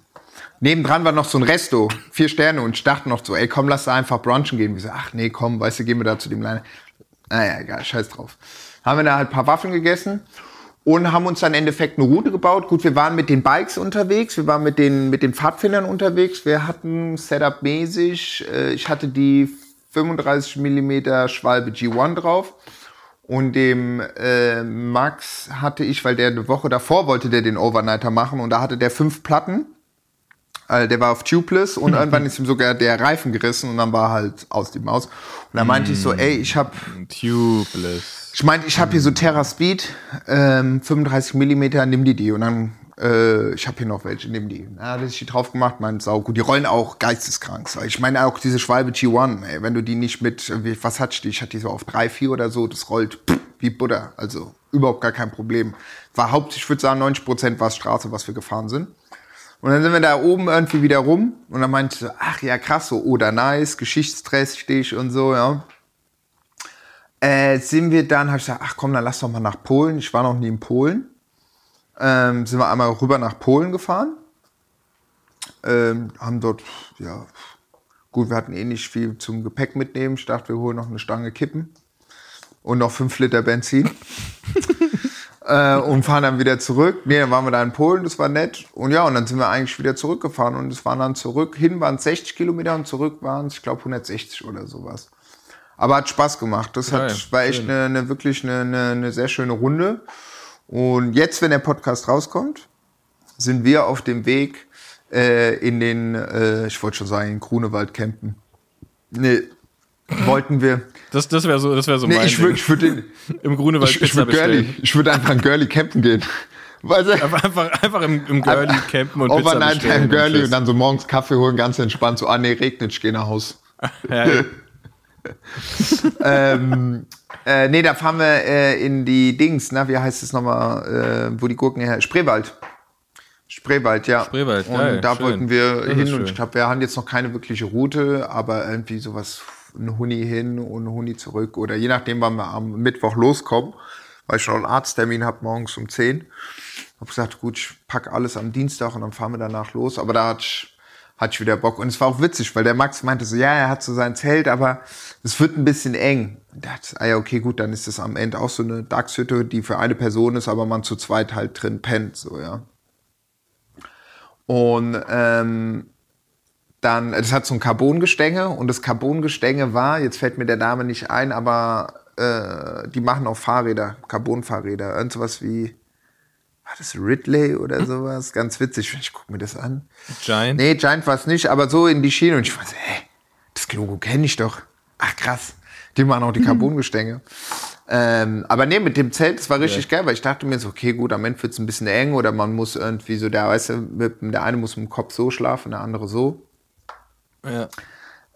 Nebendran war noch so ein Resto, vier Sterne und ich dachte noch so, ey, komm, lass da einfach brunchen gehen. Wir so, ach nee, komm, weißt du, gehen wir da zu dem Leine. Naja, egal, scheiß drauf. Haben wir da halt ein paar Waffeln gegessen und haben uns dann im Endeffekt eine Route gebaut. Gut, wir waren mit den Bikes unterwegs, wir waren mit den, mit den Pfadfindern unterwegs. Wir hatten Setup-mäßig, äh, ich hatte die 35 mm Schwalbe G1 drauf. Und dem äh, Max hatte ich, weil der eine Woche davor wollte der den Overnighter machen und da hatte der fünf Platten. Äh, der war auf Tubeless und irgendwann ist ihm sogar der Reifen gerissen und dann war halt aus die Maus. Und dann meinte ich so, ey, ich hab, Tubeless. ich meinte, ich habe hier so Terra Speed, ähm, 35 Millimeter, nimm die die und dann, äh, ich habe hier noch welche, nimm die. Ja, das ist die drauf gemacht, meint sau gut. Die rollen auch geisteskrank. Ich meine auch diese Schwalbe G1, ey, wenn du die nicht mit, wie- was hat die? Ich hatte die so auf 3, 4 oder so, das rollt pff, wie Butter. Also überhaupt gar kein Problem. War hauptsächlich, ich würde sagen, 90 Prozent war Straße, was wir gefahren sind. Und dann sind wir da oben irgendwie wieder rum und dann meinte ich so, ach ja, krass, so, oder nice, geschichtsträchtig und so, ja. Äh, sind wir dann, habe ich gesagt, ach komm, dann lass doch mal nach Polen. Ich war noch nie in Polen. Ähm, sind wir einmal rüber nach Polen gefahren. Ähm, haben dort, ja, gut, wir hatten eh nicht viel zum Gepäck mitnehmen. Ich dachte, wir holen noch eine Stange Kippen und noch fünf Liter Benzin. äh, und fahren dann wieder zurück. Nee, dann waren wir da in Polen, das war nett. Und ja, und dann sind wir eigentlich wieder zurückgefahren und es waren dann zurück, hin waren es 60 Kilometer und zurück waren es, ich glaube, 160 oder sowas. Aber hat Spaß gemacht. Das Geil, hat, war echt eine, eine wirklich eine, eine, eine sehr schöne Runde. Und jetzt, wenn der Podcast rauskommt, sind wir auf dem Weg äh, in den, äh, ich wollte schon sagen, in Grunewald campen. Nee, wollten wir. Das, das wäre so, das wär so Nee, mein ich würde Ding. ich würd den, Im Grunewald ich, ich Pizza würde Girly, bestellen. ich würde einfach in Girly campen gehen. Weißt du? Einfach, einfach, im, im Girlie campen und Pizza Overnight bestellen. Time Girly tschüss. und dann so morgens Kaffee holen, ganz entspannt, so, ah nee, regnet, ich gehe nach Haus. Ja, ähm, äh, nee, da fahren wir äh, in die Dings, na, wie heißt es nochmal, äh, wo die Gurken her? Spreewald. Spreewald, ja. Spreewald, Und geil, da schön. wollten wir Das hin und ich glaube, wir haben jetzt noch keine wirkliche Route, aber irgendwie sowas, ein Huni hin und ein Huni zurück oder je nachdem, wann wir am Mittwoch loskommen, weil ich schon einen Arzttermin habe morgens um 10. Hab gesagt, gut, ich pack alles am Dienstag und dann fahren wir danach los. Aber da hatte ich, hatte ich wieder Bock. Und es war auch witzig, weil der Max meinte so, ja, er hat so sein Zelt, aber es wird ein bisschen eng. Und Da dachte ah ja, okay, gut, dann ist das am Ende auch so eine Dachshütte, die für eine Person ist, aber man zu zweit halt drin pennt, so, ja. Und ähm, dann, das hat so ein Carbongestänge und das Carbongestänge war, jetzt fällt mir der Name nicht ein, aber äh, die machen auch Fahrräder, Carbonfahrräder, irgendwas wie, war das Ridley oder sowas? Ganz witzig, ich gucke mir das an. Giant. Nee, Giant war es nicht, aber so in die Schiene und ich war so, hä, das Logo kenne ich doch. Ach krass, die machen auch die Carbongestänge. Ähm, aber nee, mit dem Zelt, das war richtig geil, weil ich dachte mir so, okay, gut, am Ende wird es ein bisschen eng oder man muss irgendwie so, der, weißt du, der eine muss mit dem Kopf so schlafen, der andere so. Ja.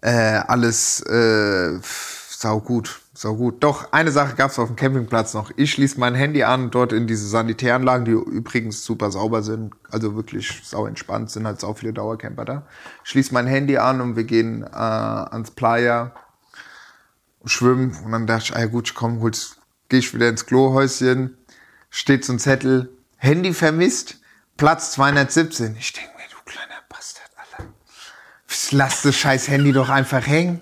Äh, alles äh, sau gut, sau gut. Doch, eine Sache gab es auf dem Campingplatz noch. Ich schließe mein Handy an, dort in diese Sanitäranlagen, die übrigens super sauber sind, also wirklich sau entspannt, sind halt sau viele Dauercamper da. Schließe mein Handy an und wir gehen äh, ans Playa, schwimmen und dann dachte ich, ah ja gut, komm, hol's, geh ich wieder ins Klohäuschen, steht so ein Zettel, Handy vermisst, Platz 217. Ich denke mir, du kleiner Bastard, Alter. Lass das scheiß Handy doch einfach hängen.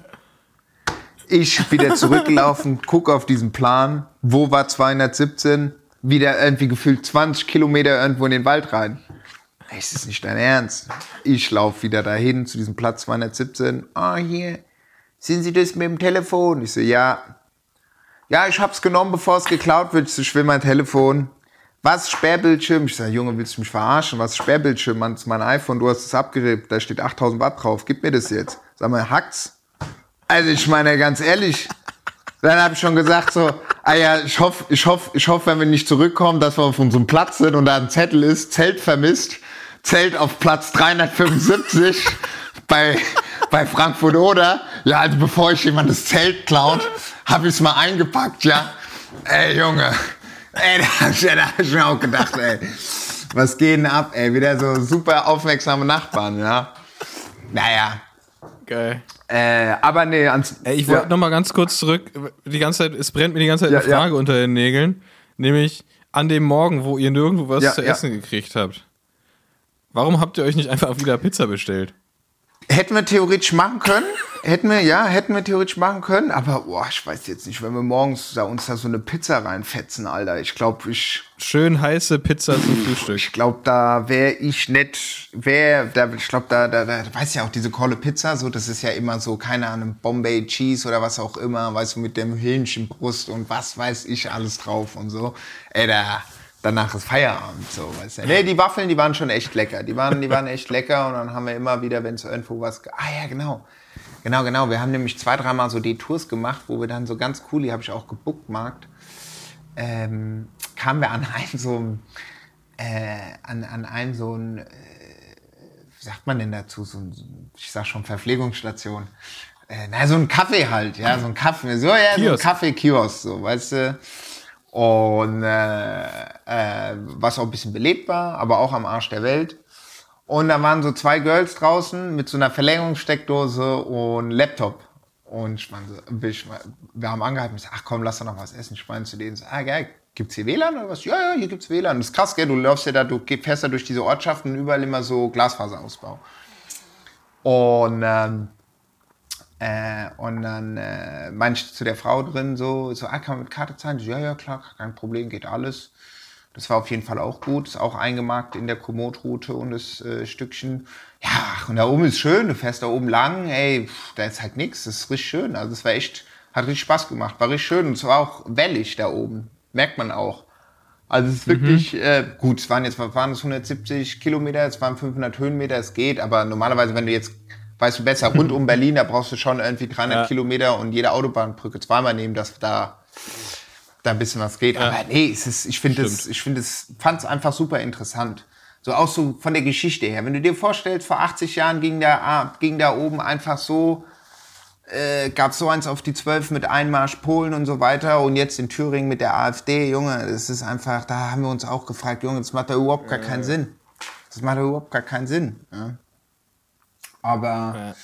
Ich wieder zurückgelaufen, gucke auf diesen Plan. Wo war 217? Wieder irgendwie gefühlt 20 Kilometer irgendwo in den Wald rein. Ey, ist das nicht dein Ernst? Ich laufe wieder dahin zu diesem Platz 217. Ah, hier. Sind Sie das mit dem Telefon? Ich so, ja. Ja, ich hab's genommen, bevor es geklaut wird. Ich so, ich will mein Telefon. Was, Sperrbildschirm? Ich sag, Junge, willst du mich verarschen? Was, Sperrbildschirm? Mann, ist mein iPhone, du hast es abgerippt. Da steht 8000 Watt drauf. Gib mir das jetzt. Sag mal, hackt's? Also, ich meine, ganz ehrlich. Dann habe ich schon gesagt so, ah ja, ich hoffe, ich hoffe, ich hoffe, wenn wir nicht zurückkommen, dass wir auf unserem Platz sind und da ein Zettel ist, Zelt vermisst, Zelt auf Platz 375 bei, bei Frankfurt oder. Ja, also bevor ich jemand das Zelt klaut, habe ich es mal eingepackt, ja. Ey, Junge. Ey, da hab ich, da hab ich mir auch gedacht, ey. Was geht denn ab, ey? Wieder so super aufmerksame Nachbarn, ja. Naja. Geil. Äh, aber nee, ans, Ey, ich wollte ja. noch mal ganz kurz zurück. Die ganze Zeit, es brennt mir die ganze Zeit eine Ja, ja. Frage unter den Nägeln. Nämlich an dem Morgen, wo ihr nirgendwo was Ja, zu ja. essen gekriegt habt. Warum habt ihr euch nicht einfach wieder Pizza bestellt? Hätten wir theoretisch machen können. Hätten wir, ja, hätten wir theoretisch machen können. Aber, boah, ich weiß jetzt nicht, wenn wir morgens da uns da so eine Pizza reinfetzen, Alter. Ich glaube, ich, Schön heiße Pizza zum Frühstück. ich glaube, da wäre ich nicht, wär, da, ich glaube, da, da, da, du weißt ja auch, diese Kolle Pizza, so, das ist ja immer so, keine Ahnung, Bombay Cheese oder was auch immer, weißt du, mit dem Hähnchenbrust und was weiß ich alles drauf und so. Ey, da, danach ist Feierabend, so, weißt du. Nee, die Waffeln, die waren schon echt lecker. Die waren, die waren echt lecker und dann haben wir immer wieder, wenn es irgendwo was, ah ja, genau. Genau, genau. Wir haben nämlich zwei, dreimal so die Tours gemacht, wo wir dann so ganz cool, die habe ich auch gebookmarkt, ähm, kamen wir an einen so ein, äh, an, an einen so ein, äh, wie sagt man denn dazu, so ein, ich sag schon Verpflegungsstation. Äh, na, so ein Kaffee halt, ja, so ein Kaffee, so, ja, so ein Kiosk. Kaffee-Kiosk, so, weißt du. Und äh, äh, was auch ein bisschen belebt war, aber auch am Arsch der Welt. Und da waren so zwei Girls draußen mit so einer Verlängerungssteckdose und Laptop. Und ich meine, wir haben angehalten, ich sag, ach komm, lass doch noch was essen. Ich meine zu denen, so, ah geil, gibt's hier WLAN oder was? Ja, ja, hier gibt's WLAN. Das ist krass, gell, du läufst ja da, du fährst da durch diese Ortschaften und überall immer so Glasfaserausbau. Und, ähm, äh, und dann äh, meinte ich zu der Frau drin so, so ah, kann man mit Karte zahlen? Ja, ja, klar, kein Problem, geht alles. Das war auf jeden Fall auch gut. Ist auch eingemarkt in der Komoot-Route und das äh, Stückchen. Ja, und da oben ist schön. Du fährst da oben lang. Ey, pff, da ist halt nichts. Das ist richtig schön. Also, das war echt, hat richtig Spaß gemacht. War richtig schön. Und es war auch wellig da oben. Merkt man auch. Also, es ist wirklich äh, gut. Es waren jetzt waren es 170 Kilometer, es waren 500 Höhenmeter. Es geht. Aber normalerweise, wenn du jetzt, weißt du besser, rund um Berlin, da brauchst du schon irgendwie 300 Ja. Kilometer und jede Autobahnbrücke zweimal nehmen, dass da da ein bisschen was geht. Aber nee, es ist, ich finde es, ich finde es, fand es einfach super interessant. So auch so von der Geschichte her. Wenn du dir vorstellst, vor 80 Jahren ging da, ging da oben einfach so äh, gab es so eins auf die 12 mit Einmarsch Polen und so weiter und jetzt in Thüringen mit der AfD, Junge, das ist einfach, da haben wir uns auch gefragt, Junge, das macht da überhaupt gar keinen Sinn. Das macht da überhaupt gar keinen Sinn. Ja. Aber Ja.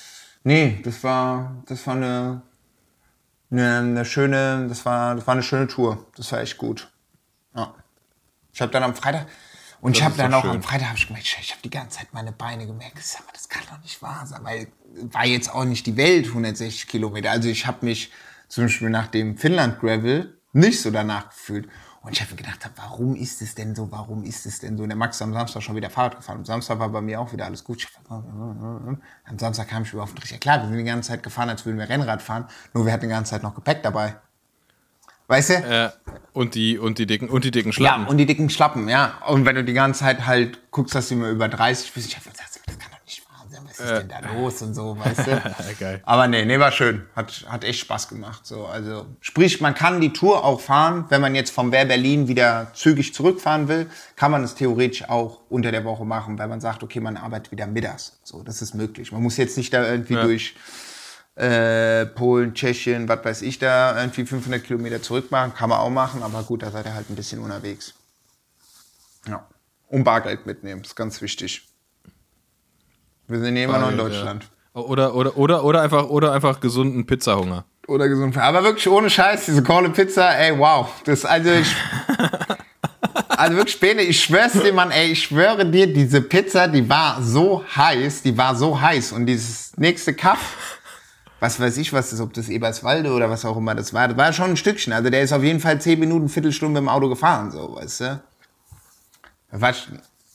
nee, das war, das war eine, eine, eine schöne, das war, das war eine schöne Tour. Das war echt gut. Ja. Ich habe dann am Freitag und ich Das habe ist dann auch schön. am Freitag habe ich gemerkt, ich habe die ganze Zeit meine Beine gemerkt. Ich sag mal, das kann doch nicht wahr sein, weil war jetzt auch nicht die Welt 160 Kilometer. Also ich habe mich zum Beispiel nach dem Finnland Gravel nicht so danach gefühlt. Und ich habe gedacht, warum ist es denn so? Warum ist es denn so? Und der Max ist am Samstag schon wieder Fahrrad gefahren. Am Samstag war bei mir auch wieder alles gut. Hab, am Samstag kam ich überhaupt nicht. Ja klar, wir sind die ganze Zeit gefahren, als würden wir Rennrad fahren. Nur wir hatten die ganze Zeit noch Gepäck dabei. Weißt du? Äh, und die und die dicken und die dicken Schlappen. Ja, und die dicken Schlappen, ja. Und wenn du die ganze Zeit halt guckst, dass du immer über 30 bist, ich hab mir gedacht, das kann doch nicht wahr sein, was ist denn da los und so, weißt du? Geil. Aber nee, nee, war schön. Hat, hat echt Spaß gemacht. So, also, sprich, man kann die Tour auch fahren, wenn man jetzt vom Wer Berlin wieder zügig zurückfahren will, kann man es theoretisch auch unter der Woche machen, weil man sagt, okay, man arbeitet wieder mittags. So, das ist möglich. Man muss jetzt nicht da irgendwie Ja. durch äh, Polen, Tschechien, was weiß ich da, irgendwie 500 Kilometer zurück machen. Kann man auch machen, aber gut, da seid ihr halt ein bisschen unterwegs. Ja. Und Bargeld mitnehmen, ist ganz wichtig. Wir sind immer noch in Deutschland. Ja. Oder, oder, oder, oder einfach, oder einfach gesunden Pizzahunger. Oder gesund. Aber wirklich ohne Scheiß, diese Kohle Pizza, ey, wow. Das, also ich. Also wirklich später, ich schwör's dir, Mann, ey, ich schwöre dir, diese Pizza, die war so heiß, die war so heiß. Und dieses nächste Kaff, was weiß ich, was das, ob das Eberswalde oder was auch immer das war, das war schon ein Stückchen. Also der ist auf jeden Fall zehn Minuten, Viertelstunde mit dem Auto gefahren, so, weißt du? War,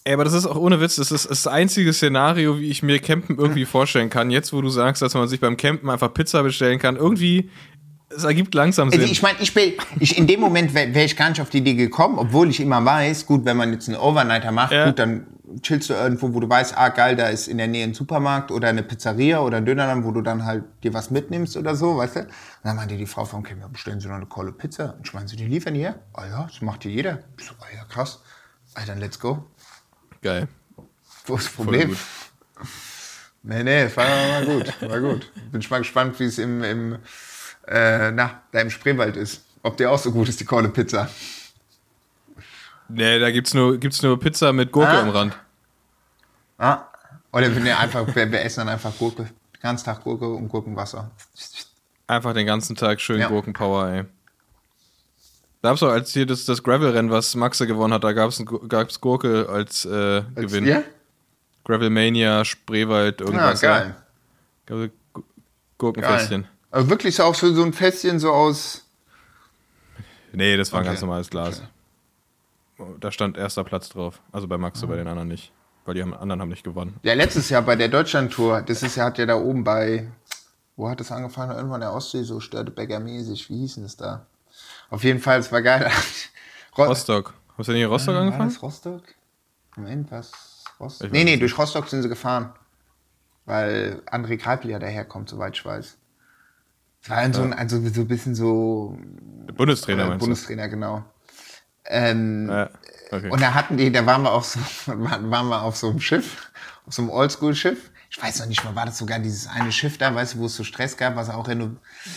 Ey, aber das ist auch ohne Witz, das ist das einzige Szenario, wie ich mir Campen irgendwie vorstellen kann. Jetzt, wo du sagst, dass man sich beim Campen einfach Pizza bestellen kann, irgendwie, es ergibt langsam Sinn. Also ich meine, ich bin, ich, in dem Moment wäre wär ich gar nicht auf die Idee gekommen, obwohl ich immer weiß, gut, wenn man jetzt einen Overnighter macht, Ja. gut, dann chillst du irgendwo, wo du weißt, ah geil, da ist in der Nähe ein Supermarkt oder eine Pizzeria oder ein Dönerladen, wo du dann halt dir was mitnimmst oder so, weißt du? Und dann meinte die Frau vom Camp, ja, bestellen Sie noch eine Kolle Pizza. Und ich meine, Sie die liefern hier? Ah ja, das macht hier jeder. Ich so, ah ja, krass. Ah, dann let's go. Geil. Wo ist das Problem? Nee, nee, war, war gut, war gut. Bin ich mal gespannt, wie es im, im äh, na, da im Spreewald ist. Ob der auch so gut ist, die Kohle Pizza. Nee, da gibt's nur, gibt's nur Pizza mit Gurke Ah. am Rand. Ah. Oder wir, nee, einfach, wir, wir essen dann einfach Gurke. Den ganzen Tag Gurke und Gurkenwasser. Einfach den ganzen Tag schön Ja. Gurkenpower, ey. Da gab's auch, als hier das, das Gravel-Rennen, was Maxe gewonnen hat, da gab's, ein, Gu- gab's Gurke als, äh, Gewinn. Ja? Gravelmania, Spreewald, irgendwas. geil. Ja. Gu- Gurkenfestchen. geil. Aber wirklich so auch so, so ein Fässchen so aus. Nee, das war ein Okay. ganz normales Glas. Da stand erster Platz drauf. Also bei Max, Ah. bei den anderen nicht. Weil die anderen haben nicht gewonnen. Ja, letztes Jahr bei der Deutschlandtour, das ist ja, hat ja da oben bei, wo hat das angefangen? Irgendwann in der Ostsee, so Störtebecker-mäßig. Wie hieß denn das da? Auf jeden Fall, es war geil. Ro- Rostock. Hast du nicht in Rostock War angefangen? das Rostock? Moment, was? Rostock? Nee, nee, durch Rostock sind sie gefahren. Weil André Greipel ja daherkommt, soweit ich weiß. Es war so ein, also so ein bisschen so. Der Bundestrainer äh, Bundestrainer, genau. Ähm? Ja, okay. Und da hatten die, da waren wir auf so, waren waren wir auf so einem Schiff, auf so einem Oldschool-Schiff. Ich weiß noch nicht mal, war das sogar dieses eine Schiff da, weißt du, wo es so Stress gab, was auch reno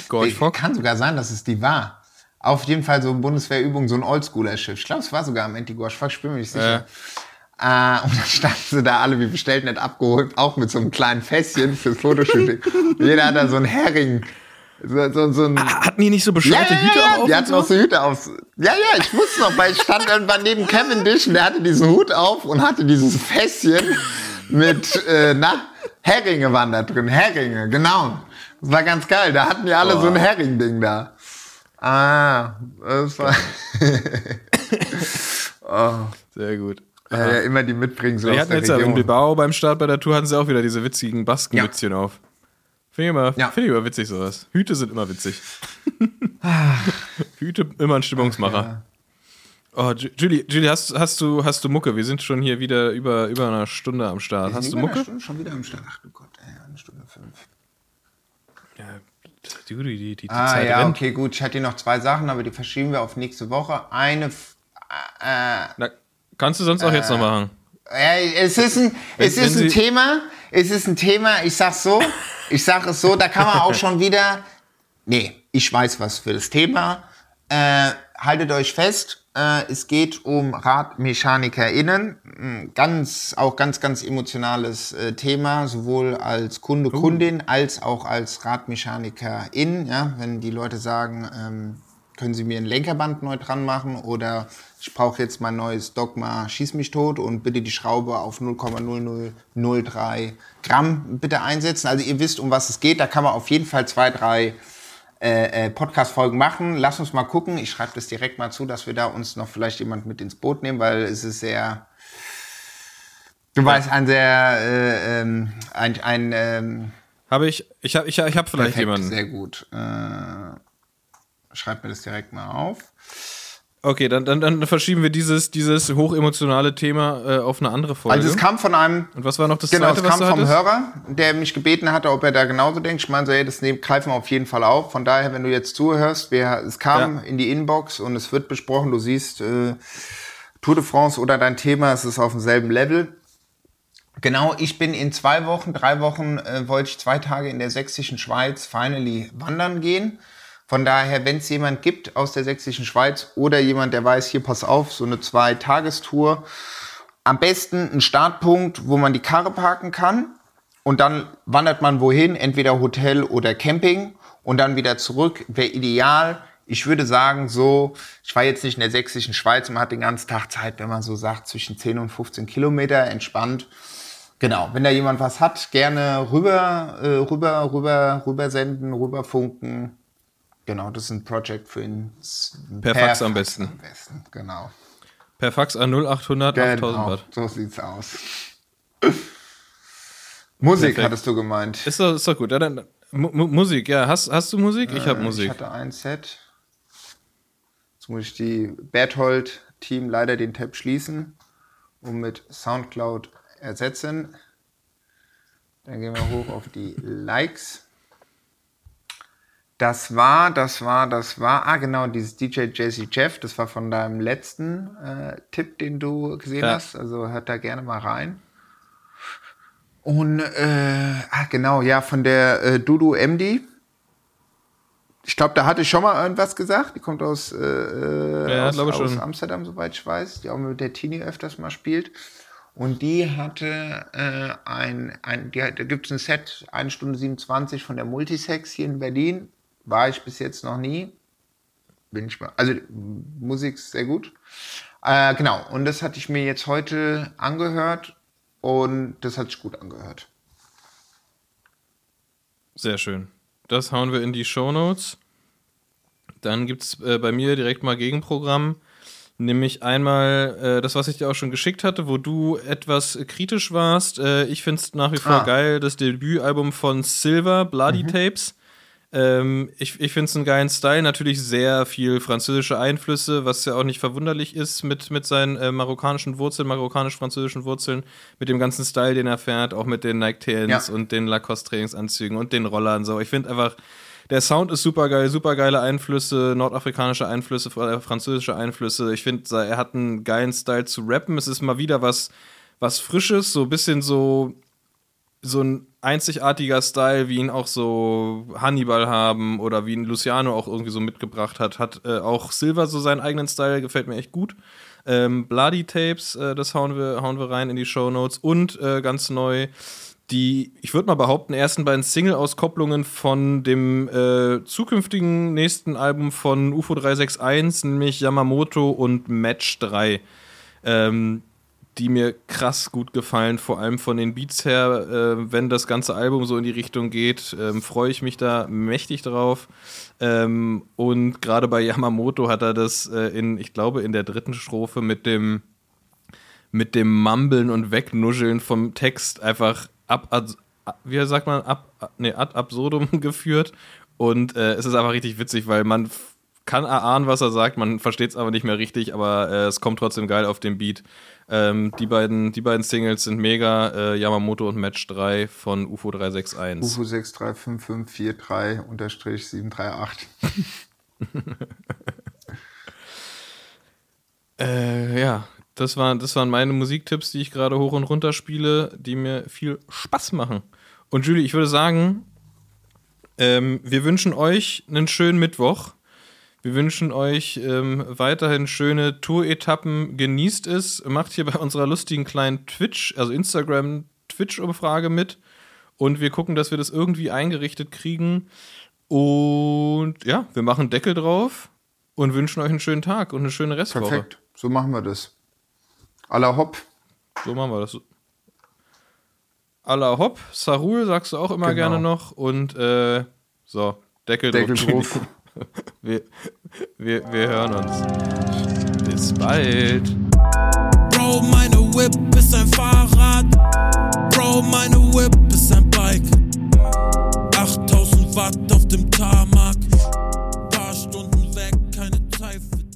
Gorch Fock? Kann sogar sein, dass es die war. Auf jeden Fall so Bundeswehrübung, so ein Oldschooler-Schiff. Ich glaube, es war sogar am Fock, ich bin mir nicht sicher. Äh, und dann standen sie da alle wie bestellt, nicht abgeholt, auch mit so einem kleinen Fässchen fürs Fotoshooting. Jeder hat da so einen Hering. So, so, so ein, Hatten die nicht so bescheuerte ja, ja, Hüte ja, auf? Die hatten auch so Hüte auf. Ja, ja, ich wusste noch, weil ich stand irgendwann neben Cavendish und der hatte diesen Hut auf und hatte dieses Fässchen mit, äh, na, Heringe waren da drin. Heringe, genau. Das war ganz geil. Da hatten die alle so ein Hering-Ding da. Ah, das war Sehr gut. ja, ja, immer die Mitbringsel Die aus hatten der jetzt ja in. Bilbao beim Start bei der Tour hatten sie auch wieder diese witzigen Baskenmützchen auf. Finde ich, immer, Ja. finde ich immer witzig sowas. Hüte sind immer witzig. Hüte immer ein Stimmungsmacher. Oh, Ju- Julie, Julie hast, hast, du, hast du Mucke? Wir sind schon hier wieder über, über eine Stunde am Start. Hast du Mucke? Stunde schon wieder am Start. Ach du Gott, ey, eine Stunde fünf. Die, die, die, Ah ja, rennt. okay, gut. Ich hatte hier noch zwei Sachen, aber die verschieben wir auf nächste Woche. Eine, äh, Na, kannst du sonst auch jetzt noch machen? Ja, es ist ein, es Wenn- ist wenn ein Thema, es ist ein Thema, ich sag's so, ich sag es so, da kann man auch schon wieder, nee, ich weiß was für das Thema. Äh, haltet euch fest, äh, es geht um RadmechanikerInnen. Ganz, auch ganz, ganz emotionales äh, Thema, sowohl als Kunde, Kundin, als auch als RadmechanikerIn. Ja, wenn die Leute sagen, ähm, können Sie mir ein Lenkerband neu dran machen oder ich brauche jetzt mein neues Dogma Schieß mich tot und bitte die Schraube auf 0,0003 Gramm bitte einsetzen. Also ihr wisst, um was es geht. Da kann man auf jeden Fall zwei, drei äh, äh, Podcast-Folgen machen. Lass uns mal gucken. Ich schreibe das direkt mal zu, dass wir da uns noch vielleicht jemand mit ins Boot nehmen, weil es ist sehr, du weißt, ein sehr, äh, ähm, ein, ein ähm, Habe ich, ich habe ich, ich hab vielleicht perfekt, jemanden. sehr gut. Äh, schreib mir das direkt mal auf. Okay, dann, dann, dann verschieben wir dieses, dieses hochemotionale Thema äh, auf eine andere Folge. Also es kam von einem Und was war noch das Genau, zweite, es was kam vom hattest? Hörer, der mich gebeten hatte, ob er da genauso denkt. Ich meine so, ey, das nehmen, greifen wir auf jeden Fall auf. Von daher, wenn du jetzt zuhörst, wir, es kam Ja. in die Inbox und es wird besprochen. Du siehst, äh, Tour de France oder dein Thema, es ist auf demselben Level. Genau, ich bin in zwei Wochen, drei Wochen, äh, wollte ich zwei Tage in der sächsischen Schweiz finally wandern gehen. Von daher, wenn es jemand gibt aus der sächsischen Schweiz oder jemand, der weiß, hier pass auf, so eine Zwei-Tagestour, am besten ein Startpunkt, wo man die Karre parken kann und dann wandert man wohin, entweder Hotel oder Camping und dann wieder zurück, wäre ideal. Ich würde sagen, so, ich war jetzt nicht in der sächsischen Schweiz, man hat den ganzen Tag Zeit, wenn man so sagt, zwischen 10 und 15 Kilometer, entspannt. Genau, wenn da jemand was hat, gerne rüber, äh, rüber, rüber, rüber senden, rüber funken. Genau, das ist ein Projekt für ihn. Per Fax am besten. Am besten, genau. Per Fax an 0800 8000 Genau, Watt. so sieht's aus. Musik Perfekt. hattest du gemeint. Ist doch, ist doch gut. Ja, dann, Mu Mu- Musik, ja. Hast, hast du Musik? Ich habe Äh, Musik. Ich hatte ein Set. Jetzt muss ich die Berthold-Team leider den Tab schließen und mit Soundcloud ersetzen. Dann gehen wir hoch auf die Likes. Das war, das war, das war, ah genau, dieses DJ Jesse Jeff, das war von deinem letzten äh, Tipp, den du gesehen Ja. hast. Also hört da gerne mal rein. Und, äh, ah genau, ja, von der äh, Dudu MD. Ich glaube, da hatte ich schon mal irgendwas gesagt. Die kommt aus, äh, äh, Ja, aus, aus. Amsterdam, soweit ich weiß, die auch mit der Tini öfters mal spielt. Und die hatte äh, ein, ein die, hat- da gibt es ein Set, 1 Stunde 27 von der Multisex hier in Berlin. War ich bis jetzt noch nie. Bin ich mal. Also Musik ist sehr gut. Äh, genau, und das hatte ich mir jetzt heute angehört und das hat sich gut angehört. Sehr schön. Das hauen wir in die Shownotes. Dann gibt es äh, bei mir direkt mal Gegenprogramm. Nämlich einmal äh, das, was ich dir auch schon geschickt hatte, wo du etwas kritisch warst. Äh, ich finde es nach wie vor Ah. geil, das Debütalbum von Silver, Bloody Tapes. Ähm, ich ich finde es einen geilen Style, natürlich sehr viel französische Einflüsse, was ja auch nicht verwunderlich ist mit, mit seinen äh, marokkanischen Wurzeln, marokkanisch-französischen Wurzeln, mit dem ganzen Style, den er fährt, auch mit den Nike Tails Ja. und den Lacoste-Trainingsanzügen und den Rollern. So, ich finde einfach, der Sound ist super geil, super geile Einflüsse, nordafrikanische Einflüsse, äh, französische Einflüsse. Ich finde, er hat einen geilen Style zu rappen. Es ist mal wieder was, was Frisches, so ein bisschen so so ein einzigartiger Style, wie ihn auch so Hannibal haben oder wie ihn Luciano auch irgendwie so mitgebracht hat, hat äh, auch Silver so seinen eigenen Style, gefällt mir echt gut. Ähm, Bloody Tapes, äh, das hauen wir, hauen wir rein in die Show Notes und äh, ganz neu die, ich würde mal behaupten, ersten beiden Single-Auskopplungen von dem äh, zukünftigen nächsten Album von UFO 361, nämlich Yamamoto und Match 3. Ähm, die mir krass gut gefallen, vor allem von den Beats her. Äh, wenn das ganze Album so in die Richtung geht, ähm, freue ich mich da mächtig drauf. Ähm, und gerade bei Yamamoto hat er das äh, in, ich glaube, in der dritten Strophe mit dem mit dem Mumbeln und Wegnuscheln vom Text einfach ab, wie sagt man, ab, nee, ad absurdum geführt. Und äh, es ist einfach richtig witzig, weil man kann erahnen, was er sagt, man versteht es aber nicht mehr richtig, aber äh, es kommt trotzdem geil auf den Beat. Ähm, die, beiden, die beiden Singles sind mega, äh, Yamamoto und Match 3 von UFO 361. UFO 635543-738. Äh, ja, Das, war, das waren meine Musiktipps, die ich gerade hoch und runter spiele, die mir viel Spaß machen. Und Julie, ich würde sagen, ähm, wir wünschen euch einen schönen Mittwoch. Wir wünschen euch ähm, weiterhin schöne Tour-Etappen. Genießt es. Macht hier bei unserer lustigen kleinen Twitch, also Instagram-Twitch-Umfrage mit. Und wir gucken, dass wir das irgendwie eingerichtet kriegen. Und ja, wir machen Deckel drauf und wünschen euch einen schönen Tag und eine schöne Restwoche. Perfekt, so machen wir das. Aller Hopp. So machen wir das. Alla Hopp, Sarul sagst du auch immer Genau. gerne noch. Und äh, so, Deckel, Deckel drauf. drauf. Wir, wir, wir hören uns. Bis bald. Bro, meine Whip ist ein Fahrrad. Bro, meine Whip ist ein Bike. 8000 Watt.